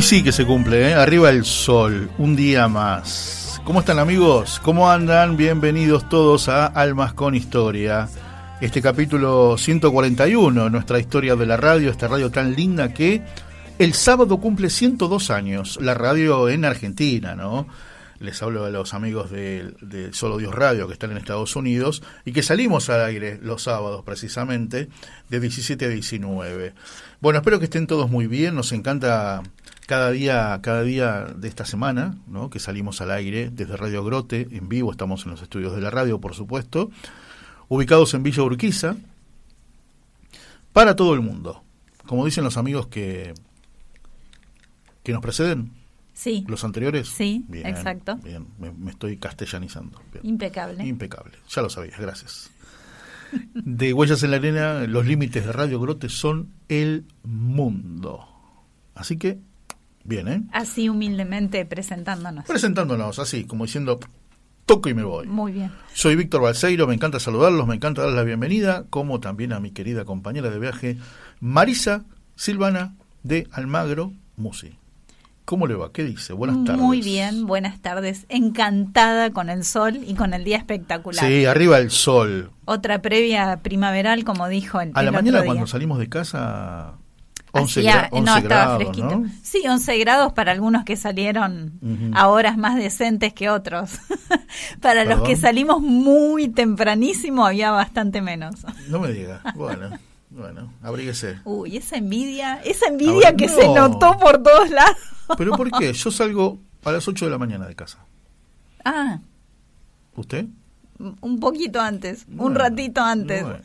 Hoy sí que se cumple, ¿eh? arriba el sol, un día más. ¿Cómo están amigos? ¿Cómo andan? Bienvenidos todos a Almas con Historia. Este capítulo 141, nuestra historia de la radio, esta radio tan linda que el sábado cumple 102 años, la radio en Argentina, ¿no? Les hablo a los amigos de, de, Solo Dios Radio que están en Estados Unidos y que salimos al aire los sábados precisamente de 17 a 19. Bueno, espero que estén todos muy bien, nos encanta cada día, cada día de esta semana, ¿no? que salimos al aire desde Radio Grote, en vivo, estamos en los estudios de la radio, por supuesto, ubicados en Villa Urquiza, para todo el mundo. Como dicen los amigos que, que nos preceden. Sí. ¿Los anteriores? Sí, exacto. Bien, me, estoy castellanizando. Impecable. Impecable, ya lo sabías, gracias. De Huellas en la Arena, los límites de Radio Grote son el mundo. Así que Bien, ¿eh? Así humildemente presentándonos. Presentándonos, así, como diciendo, toco y me voy. Muy bien. Soy Víctor Balseiro, me encanta saludarlos, me encanta dar la bienvenida, como también a mi querida compañera de viaje, Marisa Silvana de Almagro Musi. ¿Cómo le va? ¿Qué dice? Buenas tardes. Muy bien, buenas tardes. Encantada con el sol y con el día espectacular. Sí, arriba el sol. Otra previa primaveral, como dijo el A la mañana otro día. cuando salimos de casa 11, Hacía- gra- 11 no, estaba grados, fresquito. ¿no? Sí, 11 grados para algunos que salieron a horas más decentes que otros. para los que salimos muy tempranísimo había bastante menos. No me diga. Bueno, bueno, abríguese. Uy, esa envidia, esa envidia que no. se notó por todos lados. ¿Pero por qué? Yo salgo a las 8 de la mañana de casa. Ah, ¿Usted? un poquito antes, un ratito antes. bueno.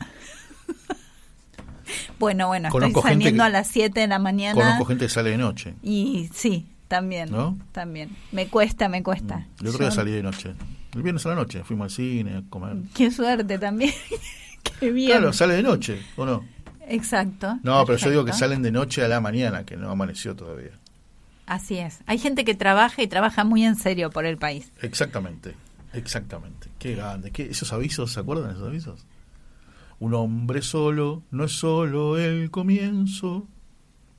Bueno, bueno, Conozco estoy saliendo que- a las 7 de la mañana. Conozco gente que sale de noche. Y sí, también. ¿No? También. Me cuesta, me cuesta. El otro día Yo- salí de noche. El viernes a la noche fuimos al cine a comer. Qué suerte también. Qué bien. Claro, sale de noche, ¿o no? Exacto. No, pero yo digo que salen de noche a la mañana, que no amaneció todavía. Así es. Hay gente que trabaja y trabaja muy en serio por el país. Exactamente, exactamente. Qué grande. ¿Qué, ¿Esos avisos, se acuerdan de esos avisos? Un hombre solo no es solo el comienzo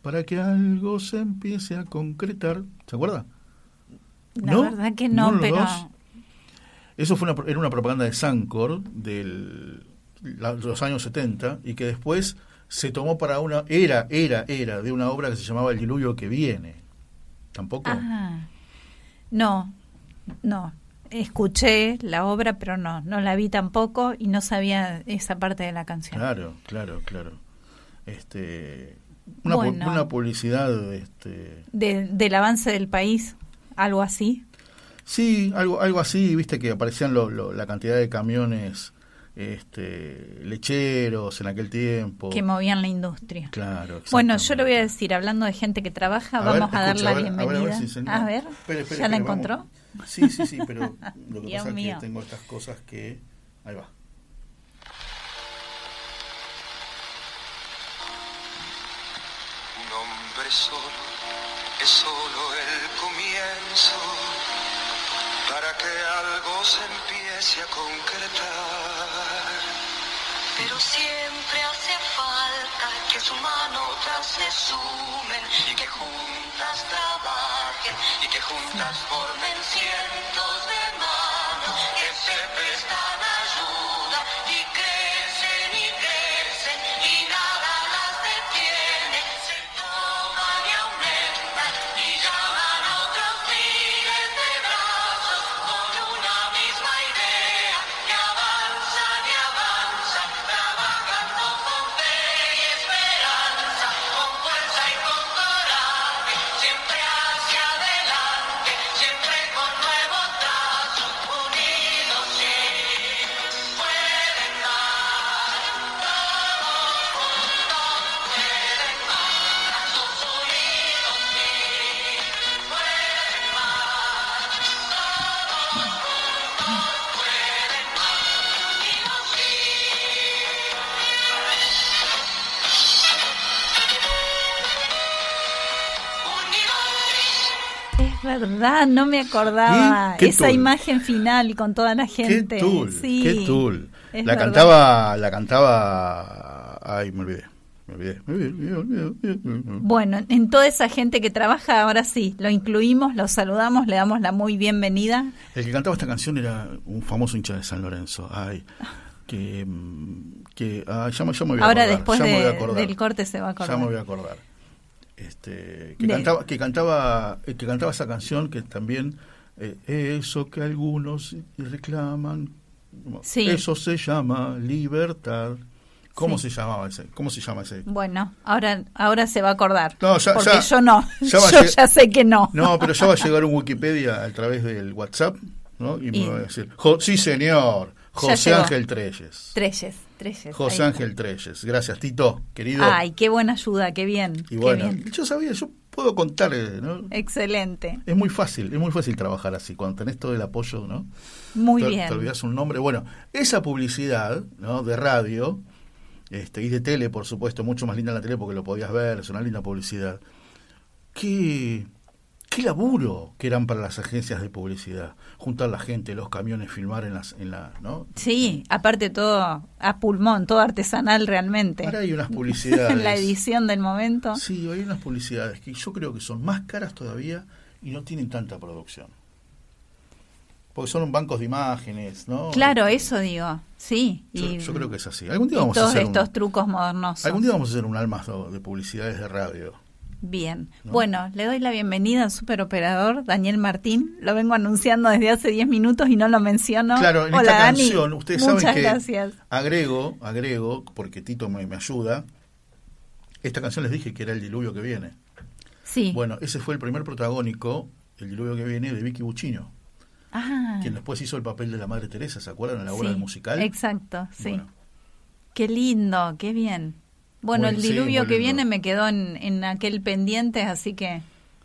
para que algo se empiece a concretar. ¿Se acuerda? La ¿No? verdad que no, ¿Ninguno de pero dos? Eso fue una, era una propaganda de Sancor de los años 70 y que después se tomó para una era era era de una obra que se llamaba El diluvio que viene. Tampoco. No, no. Escuché la obra, pero no, no la vi tampoco y no sabía esa parte de la canción. Claro, claro, claro. Este una, pu- Bueno. una publicidad este De- del avance del país, algo así. sí, algo algo así, viste que aparecían lo- lo- la cantidad de camiones este lecheros en aquel tiempo. que movían la industria. Claro. Bueno, yo le voy a decir, hablando de gente que trabaja, A ver, vamos a dar la a ver, a ver, a ver bienvenida. si A ver, ¿ya la encontró? vamos. Sí, sí, sí, pero lo que Dios pasa es que tengo estas cosas que... Ahí va. Un hombre solo es es solo el comienzo para que algo se empiece a concretar. Pero siempre hace falta que sus otras se sumen y que juntas trabajen y que juntas formen cientos de manos que se prestan ayuda verdad, no me acordaba ¿Qué? ¿Qué esa tool? imagen final con toda la gente. Qué tool, Sí, qué tool. La verdad. cantaba, la cantaba. Ay, me olvidé. Me olvidé. Me olvidé, me olvidé, me olvidé. Bueno, en toda esa gente que trabaja, ahora sí, lo incluimos, lo saludamos, le damos la muy bienvenida. El que cantaba esta canción era un famoso hincha de San Lorenzo. Ay, que. que ah, ya, me- ya me voy a Ahora acordar, después voy a del corte se va a acordar. Ya me voy a acordar. Este, que, De- cantaba, que cantaba eh, que cantaba esa canción que también eh, eso que algunos reclaman Sí. eso se llama libertad cómo Sí. se llamaba ese cómo se llama ese Bueno, ahora, ahora se va a acordar. No, ya- porque ya- yo no. ya yo ya sé que no. no pero ya va a llegar un Wikipedia a través del WhatsApp ¿no? y, me Y- va a decir sí señor José. Ángel Treyes Treyes, José. Ángel Treyes gracias Tito querido Ay, qué buena ayuda, qué bien. y bueno bien. yo sabía yo puedo contar eh, ¿no? Excelente. Es muy fácil, es muy fácil trabajar así, cuando tenés todo el apoyo, ¿no? Muy te, bien. Te olvidás un nombre. Bueno, esa publicidad, ¿no? De radio este, y de tele, por supuesto, mucho más linda la tele porque lo podías ver, es una linda publicidad. Qué, qué laburo que eran para las agencias de publicidad. Juntar la gente, los camiones, filmar en las, en la, ¿no? Sí, aparte todo a pulmón, todo artesanal realmente. Ahora hay unas publicidades. la edición del momento. Sí, hay unas publicidades que yo creo que son más caras todavía y no tienen tanta producción. Porque son bancos de imágenes, ¿no? Claro, eso digo. Sí. Yo, y, yo creo que es así. Algún día vamos a todos hacer estos un, trucos modernos. algún día vamos a hacer un almas de de publicidades de radio. Bien. ¿No? Bueno, le doy la bienvenida al superoperador Daniel Martín. Lo vengo anunciando desde hace 10 minutos y no lo menciono. Claro, en Hola, esta Dani. canción, ustedes Muchas saben que gracias. agrego, agrego, porque Tito me, me ayuda. Esta canción les dije que era el diluvio que viene. Sí. Bueno, ese fue el primer protagónico, el diluvio que viene, de Vicky Buchino, ah, quien después hizo el papel de la Madre Teresa, ¿se acuerdan? En la obra sí, del musical. Exacto, sí. Bueno, Qué lindo, qué bien. Bueno, el diluvio que viene me quedó en, en aquel pendiente, así que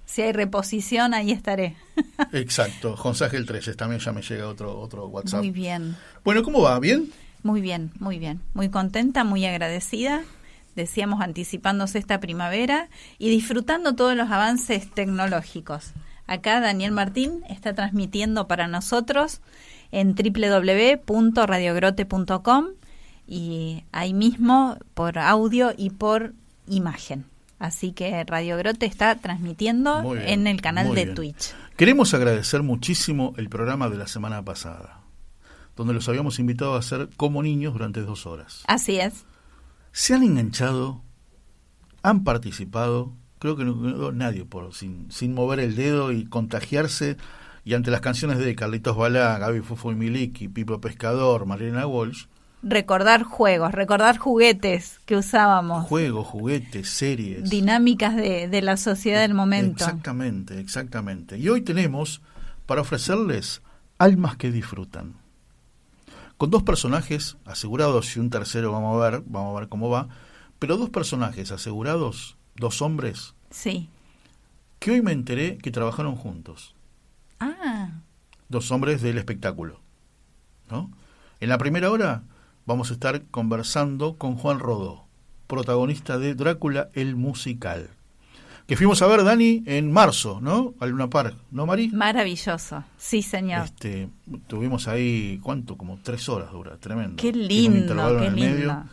si hay reposición, ahí estaré. exacto. José Ángel Treyes, también ya me llega otro, otro WhatsApp. Muy bien. Bueno, ¿cómo va? ¿Bien? Muy bien, muy bien. Muy contenta, muy agradecida. Decíamos anticipándose esta primavera y disfrutando todos los avances tecnológicos. Acá Daniel Martín está transmitiendo para nosotros en www.radiogrote.com y ahí mismo por audio y por imagen. Así que Radio Grote está transmitiendo bien, en el canal de bien. Twitch. Queremos agradecer muchísimo el programa de la semana pasada, donde los habíamos invitado a hacer como niños durante dos horas. Así es. Se han enganchado, han participado, creo que no, no- nadie por sin, sin mover el dedo y contagiarse. Y ante las canciones de Carlitos Balá, Gaby Fufo y Miliki, Pipo Pescador, Mariana Walsh, Recordar juegos, recordar juguetes que usábamos. juegos, juguetes, series. dinámicas de, de la sociedad del momento. Exactamente, exactamente. Y hoy tenemos para ofrecerles almas que disfrutan. Con dos personajes asegurados y un tercero vamos a ver, vamos a ver cómo va, pero dos personajes asegurados, dos hombres, Sí. que hoy me enteré que trabajaron juntos. Ah, Dos hombres del espectáculo. ¿no? En la primera hora vamos a estar conversando con Juan Rodó, protagonista de Drácula el musical. que fuimos a ver, Dani, en marzo, ¿no? Al Luna Park, ¿no, Mari? Maravilloso, sí, señor. Este, tuvimos ahí, ¿cuánto? Como tres horas dura, tremendo. Qué lindo, intervalo qué en el lindo. medio.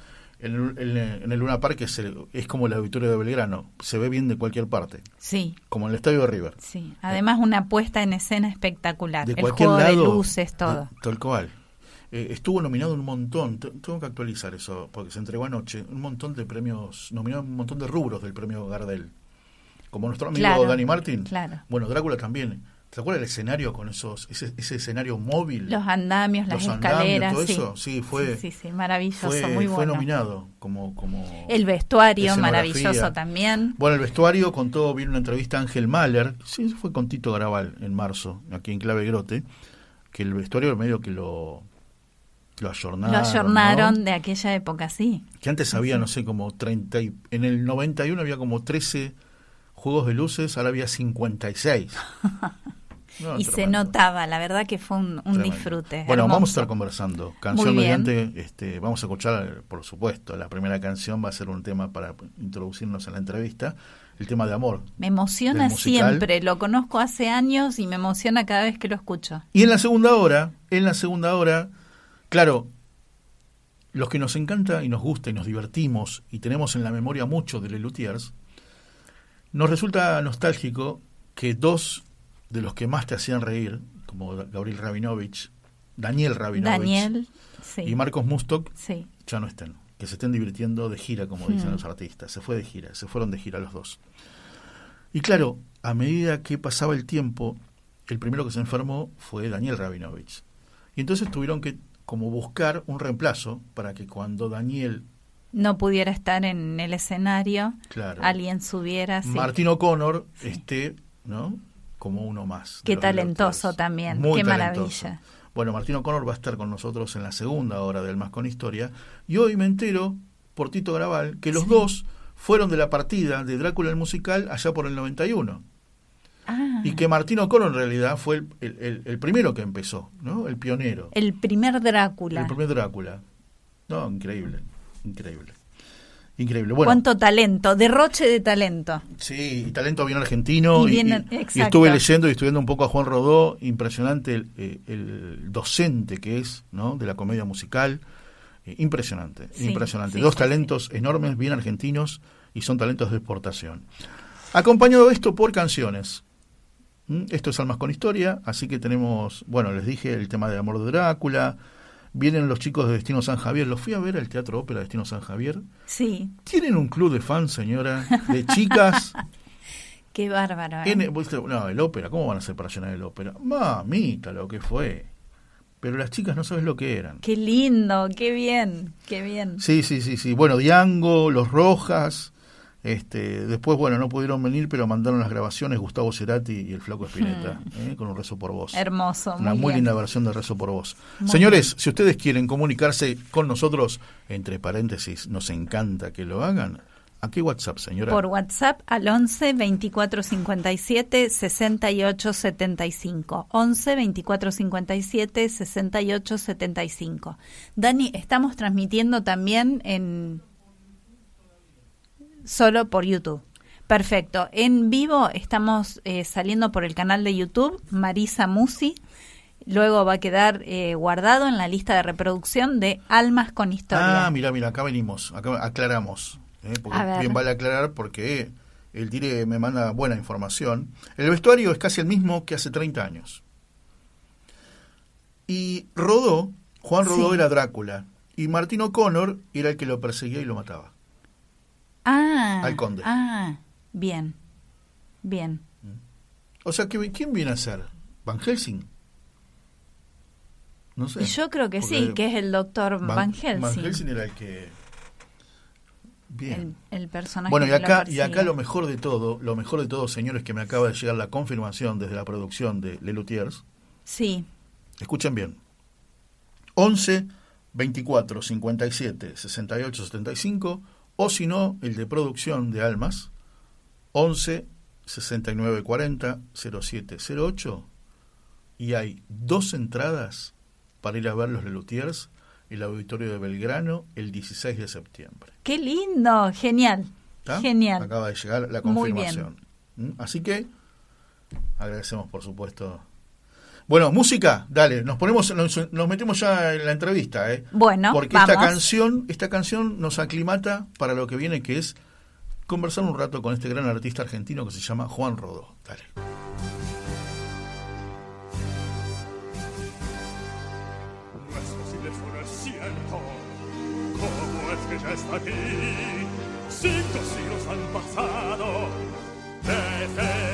En, el- en- en el Luna Park es, el- es como el auditorio de Belgrano, se ve bien de cualquier parte, Sí, como en el estadio de River. sí. Además, una puesta en escena espectacular. De el cualquier juego lado. de luces, todo. Tal cual. Eh, estuvo nominado un montón, te- tengo que actualizar eso, porque se entregó anoche, un montón de premios, nominado un montón de rubros del premio Gardel. Como nuestro amigo Claro, Dani Martín. claro. Bueno, Drácula también. ¿Te acuerdas el escenario con esos, ese, ese escenario móvil? Los andamios, las Los andamios, escaleras. todo sí. eso, sí, fue- Sí, sí, sí, maravilloso, fue, muy fue bueno. nominado como, como El vestuario, maravilloso también. Bueno, el vestuario contó, vino una entrevista a Ángel Mahler, sí, fue con Tito Garabal en marzo, aquí en Clave Grote, que el vestuario medio que lo, lo ayornaron. Lo ayornaron ¿no? de aquella época, sí. Que antes había, no sé, como 30, y- en el 91 había como 13 juegos de luces, ahora había 56. No, y se notaba, la verdad que fue un, disfrute. Bueno, hermoso. vamos a estar conversando. Canción mediante, este, vamos a escuchar, por supuesto, la primera canción va a ser un tema para introducirnos en la entrevista, el tema de amor. Me emociona siempre, lo conozco hace años y me emociona cada vez que lo escucho. Y en la segunda hora, en la segunda hora, claro, los que nos encanta y nos gusta y nos divertimos y tenemos en la memoria mucho de Lelutiers, nos resulta nostálgico que dos de los que más te hacían reír, como Gabriel Rabinovich, Daniel Rabinovich Daniel, sí. y Marcos Mustok, sí. ya no estén, que se estén divirtiendo de gira, como dicen Hmm. los artistas. Se fue de gira, se fueron de gira los dos. Y claro, a medida que pasaba el tiempo, el primero que se enfermó fue Daniel Rabinovich. Y entonces tuvieron que como buscar un reemplazo para que cuando Daniel, No pudiera estar en el escenario, claro, alguien subiera. sí. Martín O'Connor esté, ¿no? Como uno más. Qué talentoso también, Muy qué talentoso. maravilla. Bueno, Martín O'Connor va a estar con nosotros en la segunda hora del Más con Historia. Y hoy me entero, por Tito Graval, que los Sí. dos fueron de la partida de Drácula el musical allá por el 91. Ah, Y que Martín O'Connor en realidad fue el, el- primero que empezó, ¿no? El pionero. el primer Drácula. El primer Drácula. No, increíble, increíble. Increíble. Bueno, Cuánto talento, derroche de talento. Sí, y talento bien argentino. Y bien- y- y estuve leyendo y estudiando un poco a Juan Rodó, impresionante el, eh, el docente que es, ¿no? De la comedia musical. Eh, impresionante, Sí, impresionante. sí, Dos sí, talentos enormes, bien argentinos, y son talentos de exportación. Acompañado de esto por canciones. ¿Mm? Esto es Almas con Historia, así que tenemos, bueno, les dije el tema de Amor de Drácula. Vienen los chicos de Destino San Javier. Los fui a ver al Teatro Ópera Destino San Javier. Sí, Tienen un club de fans, señora, de chicas. qué bárbaro. ¿eh? En- no, el ópera, ¿cómo van a hacer para llenar el ópera? Mamita, lo que fue. Pero las chicas no sabes lo que eran. Qué lindo, qué bien, qué bien. Sí, sí, sí, sí. Bueno, Diango, Los Rojas. Este, después, bueno, no pudieron venir, pero mandaron las grabaciones Gustavo Cerati y el Flaco Espineta, ¿eh? con un rezo por voz. Hermoso, Una muy, linda versión de Rezo por Vos. Muy Señores, si ustedes quieren comunicarse con nosotros, entre paréntesis, nos encanta que lo hagan. ¿A qué WhatsApp, señora? Por WhatsApp al 11 24 57 68 75. 11 24 57 68 75. Dani, estamos transmitiendo también en. Solo por YouTube. Perfecto. En vivo estamos eh, saliendo por el canal de YouTube, Marisa Musi. Luego va a quedar eh, guardado en la lista de reproducción de Almas con Historia. Ah, mira, mira, acá venimos, acá aclaramos. ¿eh? Porque bien vale aclarar porque el Dire me manda buena información. El vestuario es casi el mismo que hace 30 años. Y Rodó, Juan Rodó Sí. era Drácula. Y Martín O'Connor era el que lo perseguía y lo mataba. Ah, Al conde. Ah, bien, bien. O sea, que, ¿quién viene a ser? ¿Van Helsing? No sé. Y yo creo que sí, que es el doctor Van, Helsing, Van Helsing era el que... Bien. el, el personaje. Bueno, y acá, y acá lo mejor de todo, lo mejor de todo, señores, que me acaba de llegar la confirmación desde la producción de Lelutiers. Sí, Escuchen bien. 11 24 57 68 75 o si no, el de producción de Almas 11 69 40 07 08 y hay dos entradas para ir a ver los Lelutiers en el auditorio de Belgrano el 16 de septiembre. qué lindo, genial, ¿Está? Genial. Acaba de llegar la Muy confirmación. ¿Mm? Así que agradecemos, por supuesto. Bueno, música, dale, nos ponemos, nos, nos metemos ya en la entrevista, ¿eh? Bueno, Porque vamos. esta canción, esta canción nos aclimata para lo que viene, que es conversar un rato con este gran artista argentino que se llama Juan Rodó. Dale. No es posible, eso no es cierto. ¿Cómo es que ya está aquí? Cinco siglos han pasado desde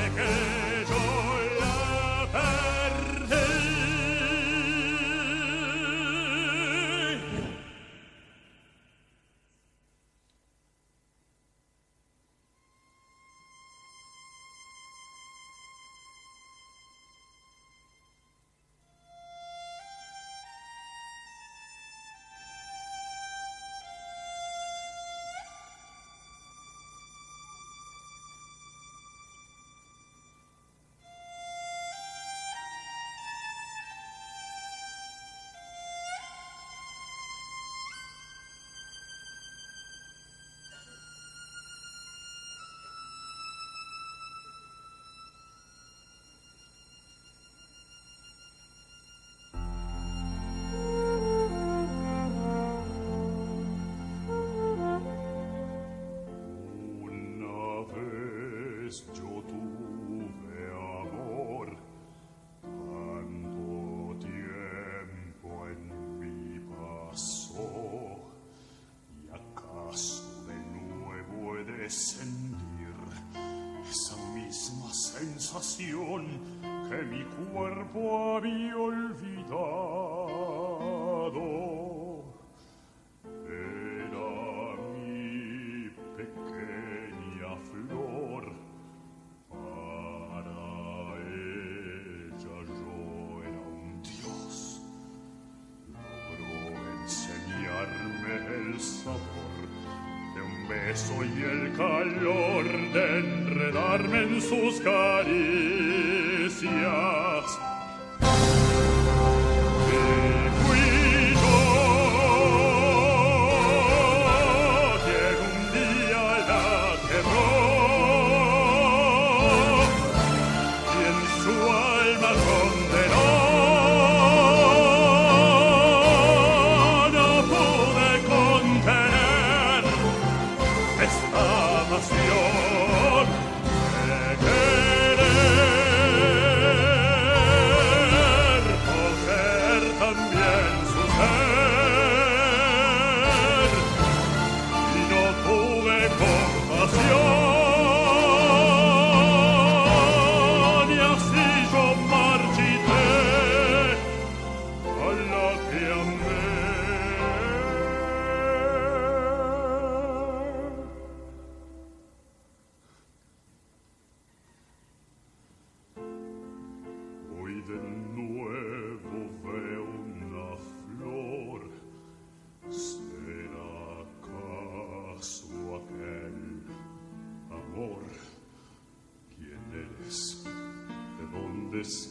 sensación que mi cuerpo había olvidado. Era mi pequeña flor, para ella yo era un dios. Logró enseñarme el sabor de un beso y el calor de enredarme en sus caricias.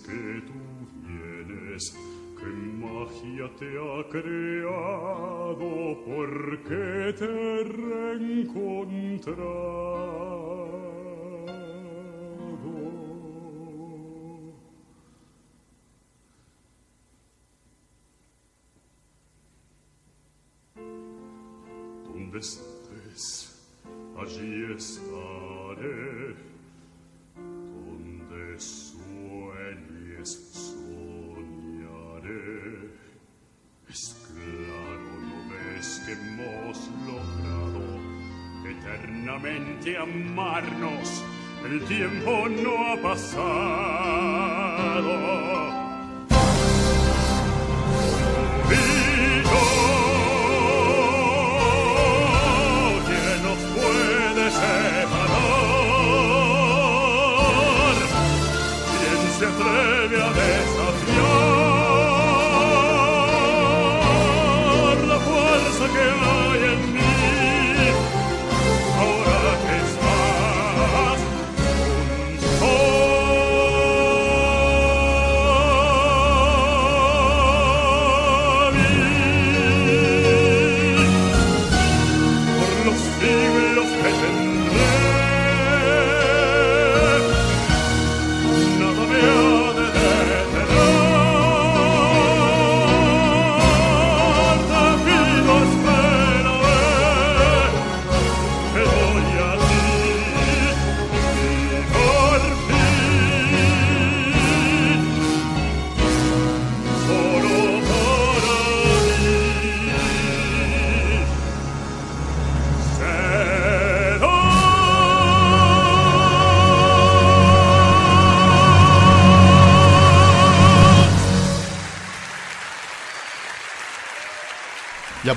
Que tú vienes? ¿Qué magia te ha creado? ¿Por qué te he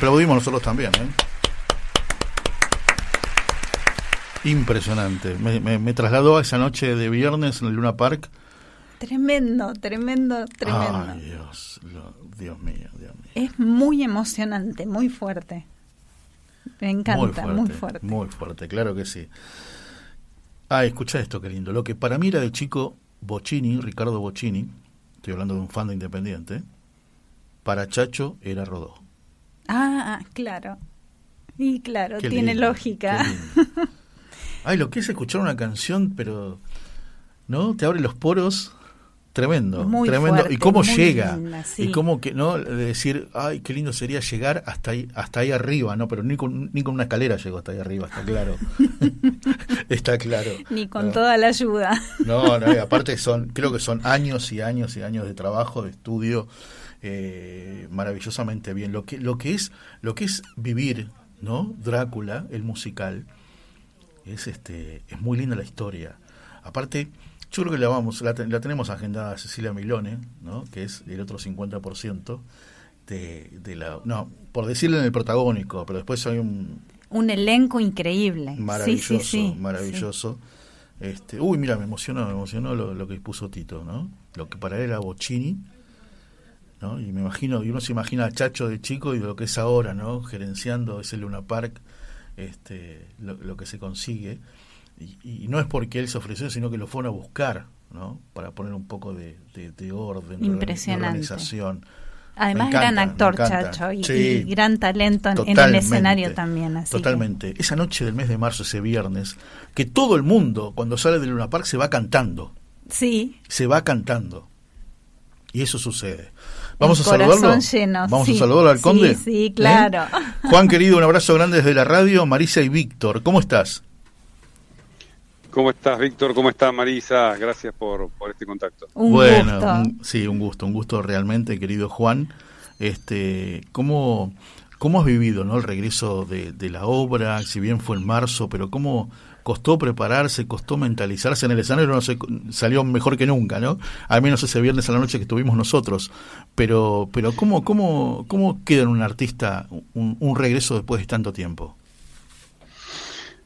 aplaudimos nosotros también, ¿eh? Impresionante. Me, me, me trasladó a esa noche de viernes en el Luna Park. Tremendo, tremendo, tremendo. Ay, Dios, lo- Dios mío, Dios mío. Es muy emocionante, muy fuerte. Me encanta, muy fuerte. Muy fuerte, claro que sí. Ah, escucha esto, qué lindo. Lo que para mí era de chico Bocini, Ricardo Bocini, estoy hablando de un fan de Independiente, para Chacho era Rodó. Ah, claro. Y claro, Qué tiene lindo, lógica. Ay, lo que es escuchar una canción, pero ¿no? Te abre los poros. Tremendo, Muy tremendo. fuerte, y cómo llega. linda, sí. Y cómo que, ¿no? De decir, ay, qué lindo sería llegar hasta ahí, hasta ahí arriba, ¿no? Pero ni con, ni con una escalera llego hasta ahí arriba, está claro. está claro. Ni con No. toda la ayuda. No, no, y aparte son, creo que son años y años y años de trabajo, de estudio, eh, maravillosamente bien. Lo que, lo que es, lo que es vivir, ¿no? Drácula, el musical, es este, es muy linda la historia. Aparte, yo creo que la vamos, la, la tenemos agendada a Cecilia Milone, ¿no? Que es el otro 50% de, de la, no, por decirle en el protagónico, pero después hay un, Un elenco increíble. maravilloso, sí, sí, sí, maravilloso. Este, uy, mira, me emocionó, me emocionó lo, lo que puso Tito, ¿no? Lo que para él era Bocini, ¿no? Y me imagino, y uno se imagina a Chacho de chico y lo que es ahora, ¿no? Gerenciando ese Luna Park, este, lo, lo que se consigue. Y, y no es porque él se ofreció, sino que lo fueron a buscar, ¿no? Para poner un poco de, de- de orden, de organización. Además, encanta, gran actor. Chacho, y, Sí. y gran talento en, el escenario también. Así que- Totalmente. Esa noche del mes de marzo, ese viernes, que todo el mundo, cuando sale del Luna Park, se va cantando. sí, Se va cantando. Y eso sucede. Vamos a saludarlo. lleno, Vamos sí. a saludarlo al Sí, conde. sí, ¿Eh? claro. Juan querido, un abrazo grande desde la radio. Marisa y Víctor, ¿cómo estás? ¿Cómo estás, Víctor? ¿Cómo está Marisa? Gracias por, por este contacto. un bueno, gusto. un- sí, un gusto, un gusto realmente, querido Juan. Este, ¿cómo, cómo has vivido, no, el regreso de, de la obra? Si bien fue en marzo, pero cómo costó prepararse, costó mentalizarse en el escenario, no salió mejor que nunca, ¿no? Al menos ese viernes a la noche que estuvimos nosotros. Pero, pero ¿cómo, cómo, cómo queda en un artista un, regreso después de tanto tiempo?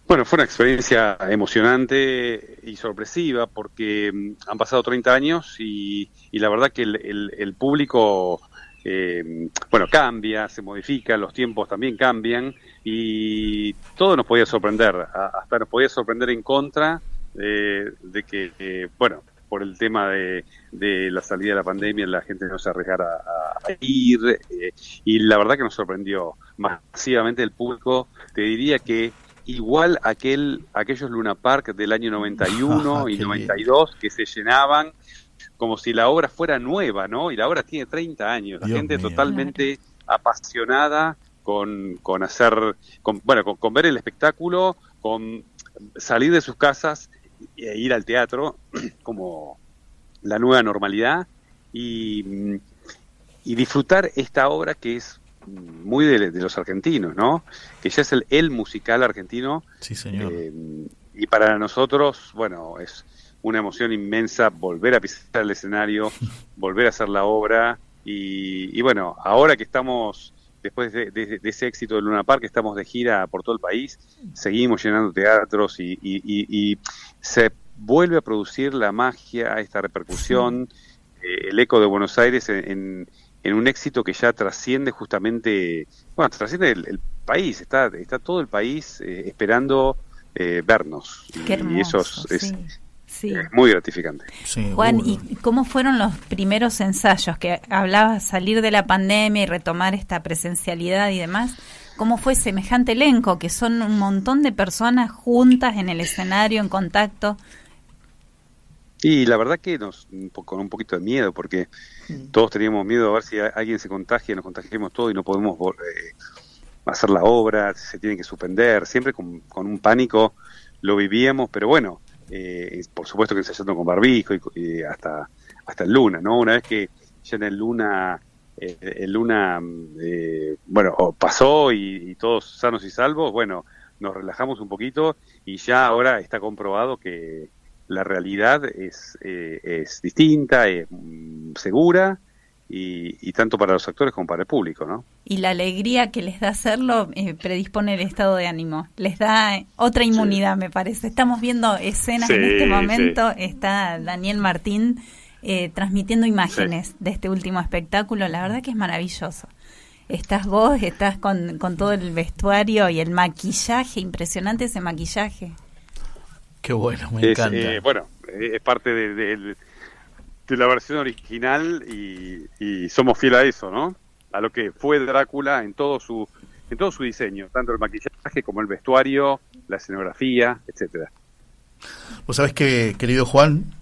Bueno, fue una experiencia emocionante y sorpresiva porque mm, han pasado 30 años y, la verdad que el público, eh, bueno, cambia, se modifica, los tiempos también cambian y todo nos podía sorprender, hasta nos podía sorprender en contra eh, de que, eh, bueno, por el tema de, de la salida de la pandemia, la gente no se arriesgara a, a ir eh, y la verdad que nos sorprendió masivamente el público. Te diría que igual aquel aquellos Luna Park del año 91 y Qué bien. 92 que se llenaban como si la obra fuera nueva, ¿no? Y la obra tiene 30 años, la Dios gente mío. totalmente apasionada con, con hacer, con, bueno, con, con ver el espectáculo, con salir de sus casas e ir al teatro como la nueva normalidad y, mm, y disfrutar esta obra que es muy de, de los argentinos, ¿no? Que ya es el, el musical argentino Sí, señor. eh, y para nosotros, bueno, es una emoción inmensa volver a pisar el escenario, volver a hacer la obra y, y bueno, ahora que estamos, después de, de- de ese éxito de Luna Park, estamos de gira por todo el país, seguimos llenando teatros y, y- y- se vuelve a producir la magia, esta repercusión, eh, el eco de Buenos Aires en, en- en un éxito que ya trasciende justamente, bueno, trasciende el, el país, está, está todo el país eh, esperando eh, vernos. Qué y eso hermoso. es, es- sí, es muy gratificante. Sí, Juan. ¿y cómo fueron los primeros ensayos? Que hablabas salir de la pandemia y retomar esta presencialidad y demás. ¿Cómo fue semejante elenco? Que son un montón de personas juntas en el escenario, en contacto. Y la verdad que nos con un poquito de miedo, porque todos teníamos miedo a ver si alguien se contagia, nos contagiemos todos y no podemos eh, hacer la obra, se tiene que suspender, siempre con, con un pánico lo vivíamos, pero bueno, eh, por supuesto que ensayando con barbijo y, hasta, hasta el Luna, ¿no? Una vez que ya en el Luna, eh, el Luna, eh, bueno, pasó y, y todos sanos y salvos, bueno, nos relajamos un poquito y ya ahora está comprobado que la realidad es, eh, es distinta, es mm, segura y, y tanto para los actores como para el público, ¿no? Y la alegría que les da hacerlo eh, predispone el estado de ánimo. Les da eh, otra inmunidad, me parece. Estamos viendo escenas en este sí. momento. Está Daniel Martín eh, transmitiendo imágenes de este último espectáculo. La verdad que es maravilloso. Estás vos, estás con, con todo el vestuario y el maquillaje. Impresionante ese maquillaje. Qué bueno, me Es, encanta. eh, bueno, eh, es parte de, de- de la versión original y, somos fieles a eso, ¿no? A lo que fue Drácula en todo su en todo su diseño, tanto el maquillaje como el vestuario, la escenografía, etcétera. Vos sabés que, querido Juan,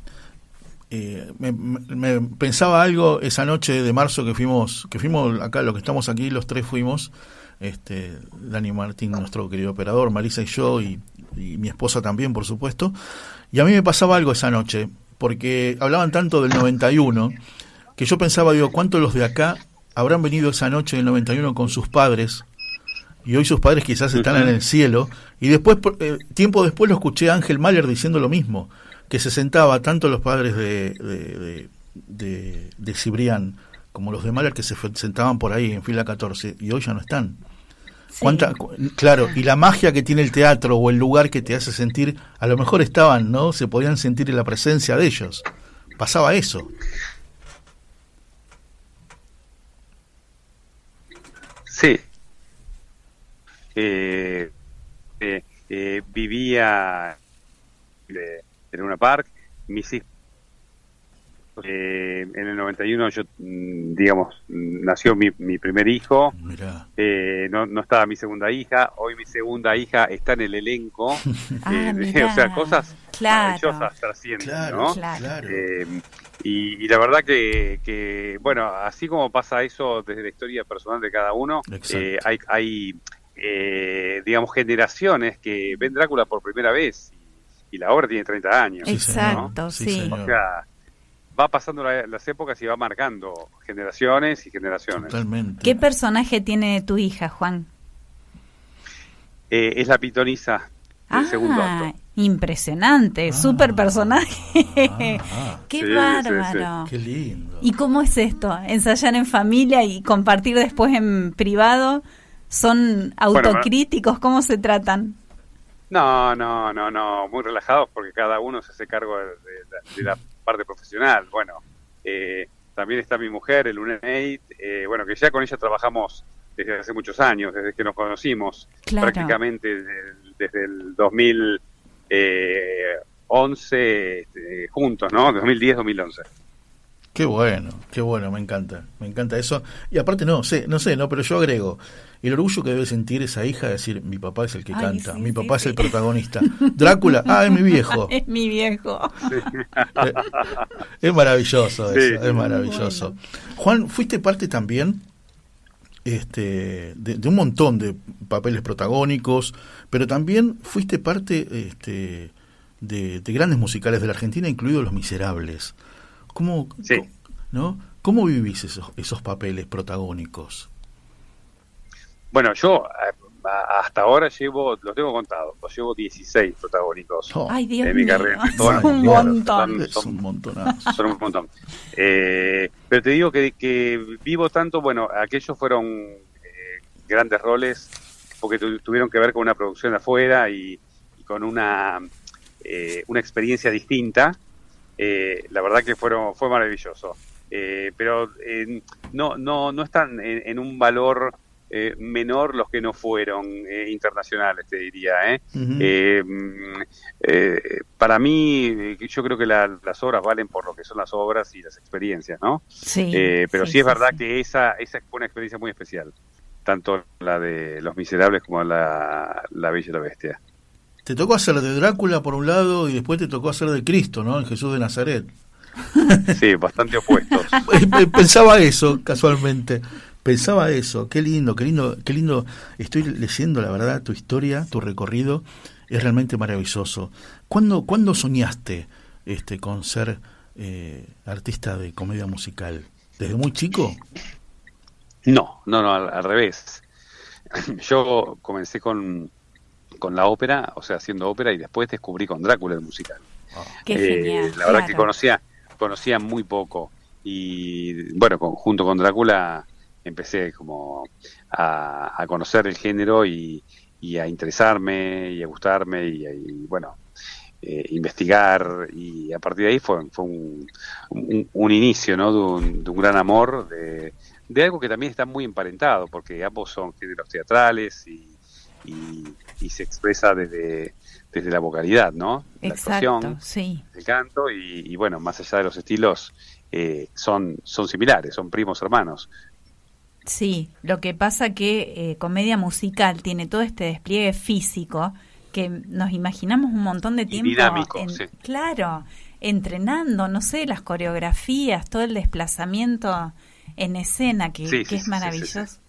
eh, me pensaba algo esa noche de marzo que fuimos, que fuimos acá, los que estamos aquí, los tres fuimos, este, Dani Martín, nuestro querido operador, Marisa y yo, y, y mi esposa también, por supuesto, y a mí me pasaba algo esa noche, porque hablaban tanto del 91, que yo pensaba, digo, ¿cuántos los de acá habrán venido esa noche del 91 con sus padres? Y hoy sus padres quizás están en el cielo. Y después, eh, tiempo después, lo escuché a Ángel Mahler diciendo lo mismo, que se sentaba tanto los padres de, de, de, de- de Cibrián como los de Mahler que se sentaban por ahí en fila 14 y hoy ya no están. Sí. ¿Cuánta- cu- claro, y la magia que tiene el teatro o el lugar que te hace sentir, a lo mejor estaban, ¿no? Se podían sentir en la presencia de ellos. Pasaba eso. Sí. Eh, eh, eh, vivía de- en una park, mis hijos. Eh, en el 91 yo, mm, digamos, mm, nació mi, mi primer hijo, eh, no, no estaba mi segunda hija, hoy mi segunda hija está en el elenco, Ah, eh, o sea, cosas Claro. maravillosas trascienden, Claro, ¿no? Claro. Eh, y, y la verdad que, que, bueno, así como pasa eso desde la historia personal de cada uno, eh, hay, hay eh, digamos, generaciones que ven Drácula por primera vez y, y la obra tiene 30 años. Exacto. Sí, sí. señor. O sea, va pasando la- las épocas y va marcando generaciones y generaciones. Totalmente. ¿Qué personaje tiene tu hija, Juan? Eh, es la pitonisa del segundo Ah, acto. impresionante, Ah. super personaje. Ah, Qué Sí, sí, bárbaro. qué lindo. ¿Y cómo es esto? ¿Ensayar en familia y compartir después en privado? ¿Son autocríticos? ¿Cómo se tratan? No, no, no, no, muy relajados porque cada uno se hace cargo de, de la, de la parte profesional. Bueno, eh, también está mi mujer, el UNAID, eh, bueno, que ya con ella trabajamos desde hace muchos años, desde que nos conocimos, Claro. prácticamente desde, el- desde el 2011 este, juntos, ¿no? 2010-2011. Qué bueno, qué bueno, me encanta, me encanta eso. Y aparte no sé, no sé, no, pero yo agrego el orgullo que debe sentir esa hija de decir, mi papá es el que Ay, canta, sí, mi sí, papá es sí. el protagonista. Drácula, ah, es mi viejo. Es mi viejo. Es maravilloso Sí. eso, es maravilloso. Juan, fuiste parte también este, de, de un montón de papeles protagónicos, pero también fuiste parte este, de, de grandes musicales de la Argentina, incluidos Los Miserables. ¿Cómo, Sí. cómo- ¿no? ¿Cómo vivís esos, esos papeles protagónicos? Bueno, yo eh, hasta ahora llevo, los tengo contados, los llevo 16 protagónicos. Oh, Ay, Dios en mi mío. carrera. Es Todas un montón. un son un montón. Eh, pero te digo que, que vivo tanto, bueno, aquellos fueron eh, grandes roles porque tu- tuvieron que ver con una producción de afuera y, y con una, eh, una experiencia distinta. Eh, la verdad que fueron, fue maravilloso. Eh, pero eh, no, no, no están en, en un valor eh, menor los que no fueron eh, internacionales, te diría. ¿eh? Mm, para mí, yo creo que la- las obras valen por lo que son las obras y las experiencias, ¿no? Sí, pero sí, sí, es sí, verdad sí. que esa, esa fue una experiencia muy especial, tanto la de Los Miserables como la, la Bella y la Bestia. Te tocó hacer de Drácula por un lado y después te tocó hacer de Cristo, ¿no? En Jesús de Nazaret. Sí, bastante opuestos. Pensaba eso, casualmente. Pensaba eso. Qué lindo, qué lindo, qué lindo. Estoy leyendo, la verdad, tu historia, tu recorrido. Es realmente maravilloso. ¿Cuándo, ¿cuándo soñaste este, con ser eh, artista de comedia musical? ¿Desde muy chico? No, no, no, al, al revés. Yo comencé con, con la ópera, o sea, haciendo ópera, y después descubrí con Drácula el musical. Qué Eh, genial. La verdad que claro. conocía, conocía muy poco. y bueno, con- junto con Drácula empecé como a, a conocer el género y, y a interesarme y a gustarme y, y, bueno, eh, investigar y a partir de ahí fue, fue un, un, un inicio ¿no? de, un, de un gran amor de, de algo que también está muy emparentado porque ambos son géneros teatrales y, y, y se expresa desde, desde la vocalidad, ¿no? La Exacto, actuación, sí. el canto y, y, bueno, más allá de los estilos, eh, son, son similares, son primos hermanos. Sí, lo que pasa que eh, comedia musical tiene todo este despliegue físico que nos imaginamos un montón de tiempo. dinámico, en- sí. Claro, entrenando, no sé, las coreografías, todo el desplazamiento en escena que, Sí, que sí, es sí, maravilloso.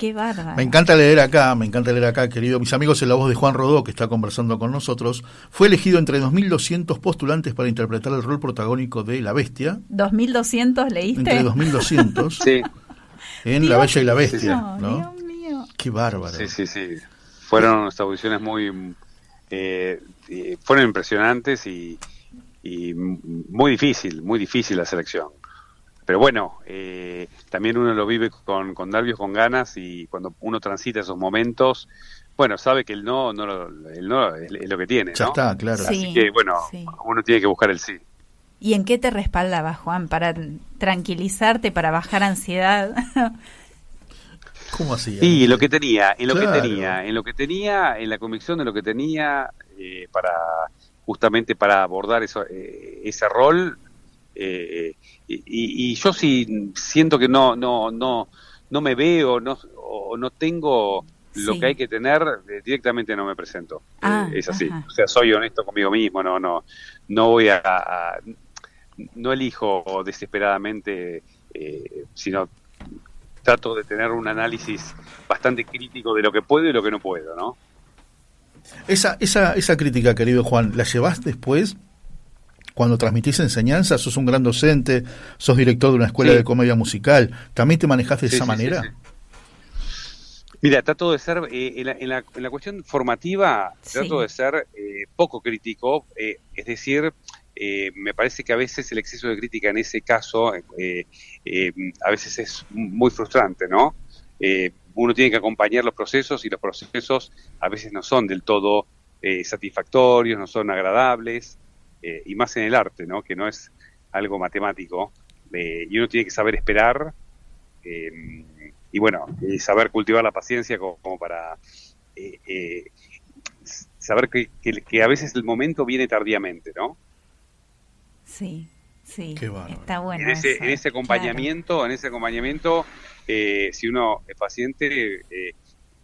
Qué bárbaro. Me encanta leer acá, me encanta leer acá, querido. Mis amigos, en la voz de Juan Rodó, que está conversando con nosotros, fue elegido entre 2.200 postulantes para interpretar el rol protagónico de La Bestia, 2200 leíste. entre 2.200 Sí, en La Bella y la sí, sí. Bestia. Dios mío. Qué bárbaro. sí, sí, sí. Fueron unas audiciones muy... eh, eh, fueron impresionantes y, y muy difícil, muy difícil la selección. Pero bueno, eh, también uno lo vive con, con nervios, con ganas y cuando uno transita esos momentos, bueno, sabe que el no, no, lo- el no es, es lo que tiene, Ya ¿no? está, claro. Sí. Así que bueno, sí. uno tiene que buscar el sí. ¿Y en qué te respaldaba, Juan? Para tranquilizarte, para bajar ansiedad. ¿Cómo así? Y lo que tenía, en lo Claro. que tenía, en lo que tenía, en la convicción de lo que tenía eh, para justamente para abordar eso, eh, ese rol. eh, y, y- y yo sí siento que no, no, no, no me veo, no, o no tengo lo Sí. que hay que tener, eh, directamente no me presento. Ah, Eh, es así. ajá. O sea, soy honesto conmigo mismo, no, no, no voy a, a- no elijo desesperadamente, eh, sino trato de tener un análisis bastante crítico de lo que puedo y lo que no puedo, ¿no? Esa, esa, esa crítica, querido Juan, ¿la llevas después? Cuando transmitís enseñanza, sos un gran docente, sos director de una escuela Sí. de comedia musical, ¿también te manejás de Sí, esa sí, sí, manera? sí. Mira, trato de ser, eh, en, la, en, la, en la cuestión formativa, Sí. trato de ser eh, poco crítico, eh, es decir, eh, me parece que a veces el exceso de crítica en ese caso, eh, eh, a veces es muy frustrante, ¿no? Eh, uno tiene que acompañar los procesos y los procesos a veces no son del todo eh, satisfactorios, no son agradables, eh, y más en el arte, ¿no? Que no es algo matemático, eh, y uno tiene que saber esperar, eh, y bueno, y saber cultivar la paciencia como, como para eh, eh, saber que, que, que a veces el momento viene tardíamente, ¿no? Sí, sí. Qué. Está bueno. en ese, eso, en ese acompañamiento, en ese acompañamiento, eh, si uno es paciente, eh,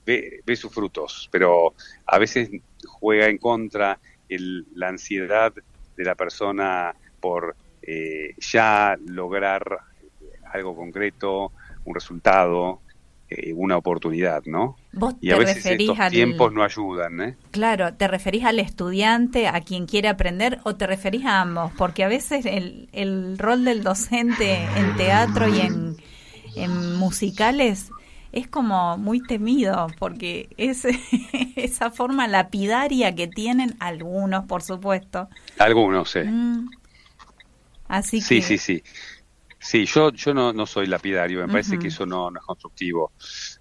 ve, ve sus frutos, pero a veces juega en contra el- la ansiedad de la persona por eh, ya lograr algo concreto, un resultado, eh, una oportunidad, ¿no? Vos Y te a veces referís estos al... tiempos no ayudan, ¿eh? Claro, ¿te referís al estudiante, a quien quiere aprender, o te referís a ambos? Porque a veces el, el rol del docente en teatro y en, en musicales es como muy temido, porque es esa forma lapidaria que tienen algunos, por supuesto. Algunos, sí. Mm. Así Sí, que... sí, sí. Sí, yo, yo no, no soy lapidario, me parece que eso no, no es constructivo.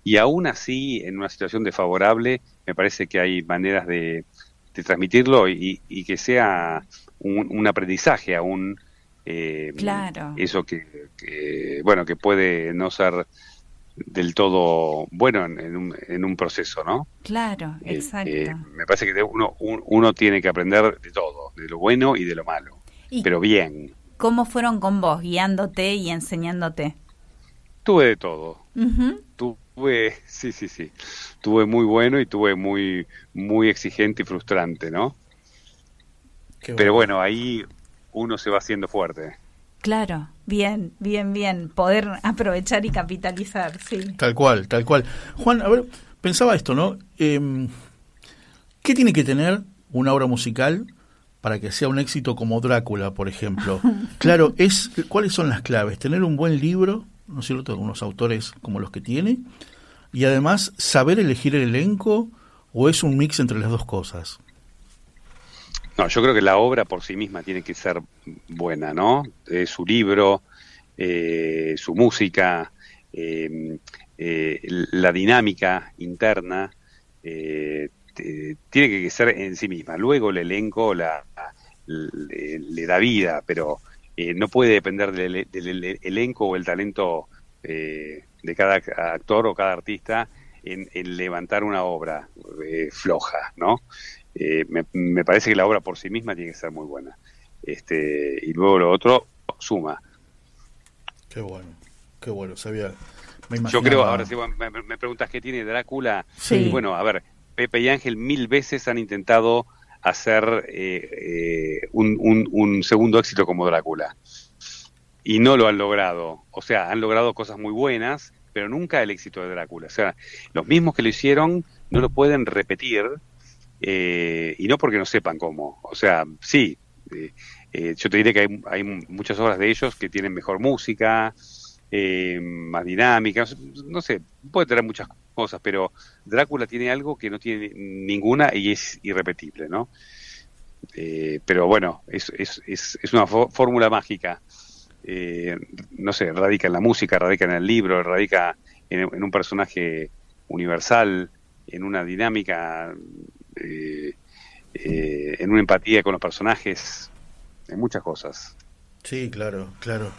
Y aún así, en una situación desfavorable, me parece que hay maneras de, de transmitirlo y, y que sea un, un aprendizaje aún. eh, Claro. Eso que, que, bueno, que puede no ser del todo bueno en, en un, en un proceso, ¿no? Claro, Eh, exacto. eh, me parece que uno, un- uno tiene que aprender de todo, de lo bueno y de lo malo, ¿Y pero bien. cómo fueron con vos, guiándote y enseñándote? Tuve de todo. Tuve, sí, sí, sí. Tuve muy bueno y tuve muy, muy exigente y frustrante, ¿no? Qué Pero bueno. bueno, ahí uno se va haciendo fuerte. Claro, bien, bien, bien. Poder aprovechar y capitalizar, sí. Tal cual, tal cual. Juan, a ver, pensaba esto, ¿no? Em, ¿Qué tiene que tener una obra musical para que sea un éxito como Drácula, por ejemplo? Claro, es ¿cuáles son las claves? Tener un buen libro, ¿no es cierto? Unos autores como los que tiene, y además saber elegir el elenco, o es un mix entre las dos cosas. No, yo creo que la obra por sí misma tiene que ser buena, ¿no? Eh, su libro, eh, su música, eh, eh, la dinámica interna, tiene que ser en sí misma. Luego el elenco la, le, da vida, pero no puede depender del, elenco o el talento de cada actor o cada artista en, levantar una obra floja, ¿no? Me, me, parece que la obra por sí misma tiene que ser muy buena. Este, y luego lo otro suma. Qué bueno, qué bueno, sabía. Yo creo, ahora si me, preguntas qué tiene Drácula, sí. bueno, a ver, Pepe y Ángel mil veces han intentado hacer eh, eh, un, segundo éxito como Drácula. Y no lo han logrado. O sea, han logrado cosas muy buenas, pero nunca el éxito de Drácula. O sea, los mismos que lo hicieron no lo pueden repetir, eh, y no porque no sepan cómo. O sea, sí, eh, yo te diré que hay, muchas obras de ellos que tienen mejor música, eh, más dinámica, no sé, puede tener muchas cosas, pero Drácula tiene algo que no tiene ninguna y es irrepetible, ¿no? Eh, pero bueno, es, es, es, una fórmula mágica. no sé, radica en la música, radica en el libro, radica en, un personaje universal, en una dinámica, en una empatía con los personajes en muchas cosas. Sí, claro, claro.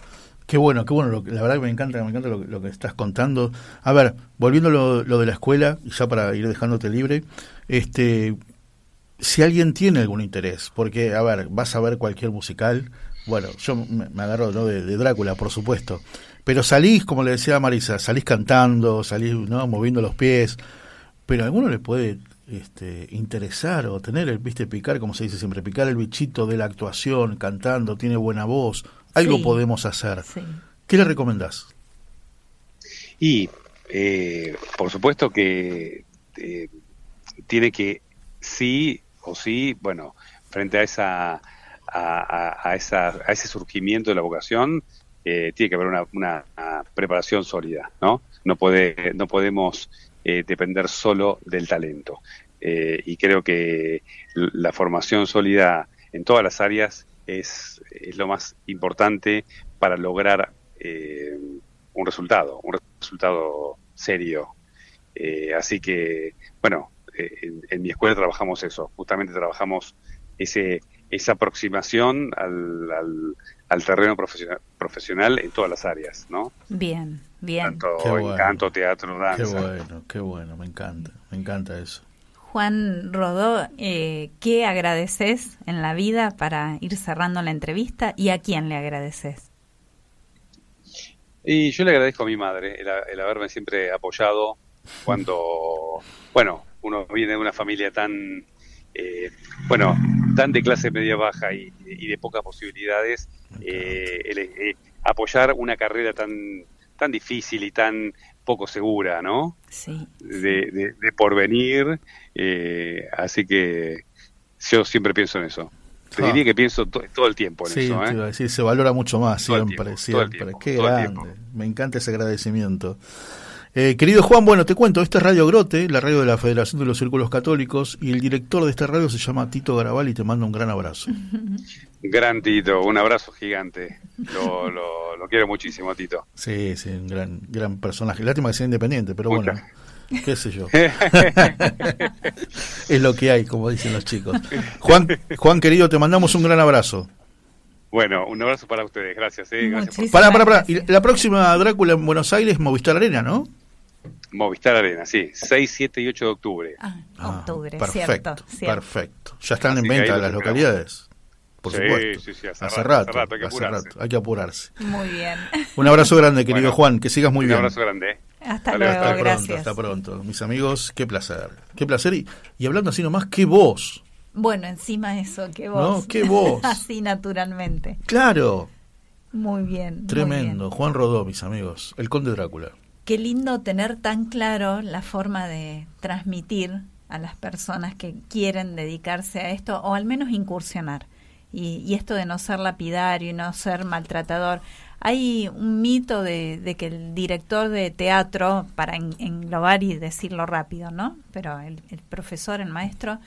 Qué bueno, qué bueno, la verdad que me encanta, me encanta lo, que estás contando. A ver, volviendo lo, lo de la escuela, y ya para ir dejándote libre, este, si alguien tiene algún interés, porque, a ver, vas a ver cualquier musical, bueno, yo me, agarro ¿no? de, de, Drácula, por supuesto, pero salís, como le decía Marisa, salís cantando, salís ¿no? moviendo los pies, pero a alguno le puede este, interesar o tener el, viste, picar, como se dice siempre, picar el bichito de la actuación, cantando, tiene buena voz, algo podemos hacer. ¿Qué le recomendás? Y, eh, por supuesto que eh, tiene que, sí o sí, bueno, frente a esa a, esa, a ese surgimiento de la vocación, eh, tiene que haber una, una, preparación sólida, ¿no? No, puede, no podemos eh, depender solo del talento. Eh, y creo que la formación sólida en todas las áreas es, lo más importante para lograr eh, un resultado, un resultado serio. así que, bueno, en, mi escuela trabajamos eso, justamente trabajamos ese, esa aproximación al, al, terreno profesional, profesional en todas las áreas, ¿no? Bien, bien. Tanto en canto, teatro, danza. Qué bueno, qué bueno, me encanta, me encanta eso. Juan Rodó, eh, ¿qué agradeces en la vida para ir cerrando la entrevista y a quién le agradeces? Y yo le agradezco a mi madre el, haberme siempre apoyado cuando, bueno, uno viene de una familia tan, eh, bueno, tan de clase media baja y, de pocas posibilidades, eh, eh, apoyar una carrera tan tan difícil y tan poco segura, ¿no? Sí. De, de, porvenir, así que yo siempre pienso en eso. Te ah. diría que pienso todo el tiempo en eso. ¿eh? Sí, se valora mucho más, siempre, siempre. Qué grande. Me encanta ese agradecimiento. Eh, querido Juan, bueno, te cuento, esta es Radio Grote, la radio de la Federación de los Círculos Católicos, y el director de esta radio se llama Tito Garabal y te manda un gran abrazo. Gran Tito, un abrazo gigante. Lo, lo, quiero muchísimo, Tito. Sí, sí, un gran, gran personaje. Lástima que sea independiente, pero bueno, qué sé yo. es lo que hay, como dicen los chicos. Juan, Juan querido, te mandamos un gran abrazo. Bueno, un abrazo para ustedes, gracias. Eh, gracias para, para, para. Y la próxima Drácula en Buenos Aires, Movistar Arena, ¿no? Movistar Arena, sí, 6, 7 y 8 de octubre. Ah, ah octubre, perfecto, perfecto. Ya están en venta las localidades. Por supuesto. Sí, sí, hace, rato, hay, que rato, hay que apurarse. Muy bien. Un abrazo grande, querido Juan, que sigas muy bien. Un abrazo grande. Hasta luego, hasta gracias. Pronto, hasta pronto. Mis amigos, qué placer. Qué placer. Y, y hablando así nomás, qué voz. Bueno, encima eso, qué voz. No, qué voz. así naturalmente. Claro. Muy bien. Tremendo. Juan Rodó, mis amigos. El Conde Drácula. Qué lindo tener tan claro la forma de transmitir a las personas que quieren dedicarse a esto o al menos incursionar. Y, esto de no ser lapidario y no ser maltratador. Hay un mito de, que el director de teatro, para englobar y decirlo rápido, ¿no? Pero el, profesor, el maestro,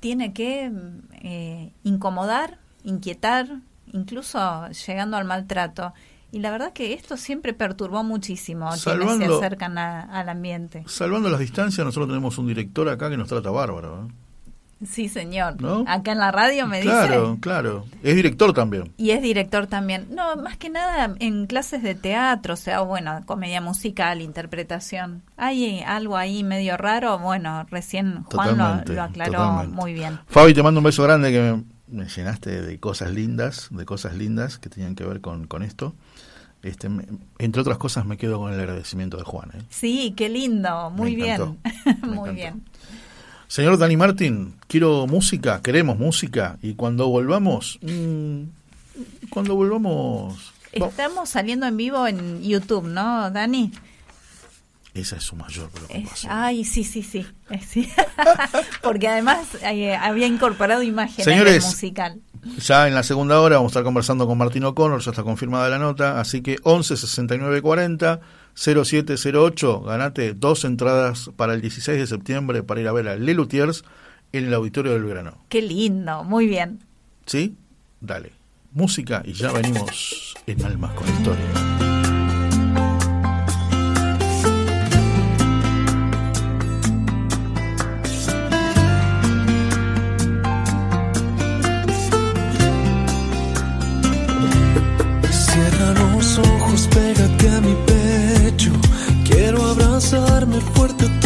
tiene que eh, incomodar, inquietar, incluso llegando al maltrato Y la verdad que esto siempre perturbó muchísimo a quienes se acercan a- al ambiente. Salvando las distancias, nosotros tenemos un director acá que nos trata bárbaro. ¿eh? Sí, señor. ¿No? Acá en la radio me Claro, dice. claro. Es director también. Y es director también. No, más que nada en clases de teatro, o sea, bueno, comedia musical, interpretación. Hay algo ahí medio raro. Bueno, recién Juan lo, aclaró totalmente. muy bien. Fabi, te mando un beso grande que me, me llenaste de cosas lindas, de cosas lindas que tenían que ver con, con esto. Este, me- entre otras cosas me quedo con el agradecimiento de Juan. ¿eh? Sí, qué lindo. Muy Me bien. muy bien. Señor Dani Martín, quiero música, queremos música y cuando volvamos, mm, cuando volvamos, va- Estamos saliendo en vivo en YouTube, ¿no, Dani? Esa es su mayor preocupación. ay, sí, sí, sí. Sí. Porque además eh, había incorporado imágenes Señores, musical. Ya en la segunda hora vamos a estar conversando con Martín O'Connor, ya está confirmada la nota, así que 11 69 40 0708, ganate dos entradas para el 16 de septiembre para ir a ver a Le Luthiers en el Auditorio del Verano. Qué lindo, muy bien. ¿Sí? Dale. Música y ya venimos en Almas con Historia. Abrazarme fuerte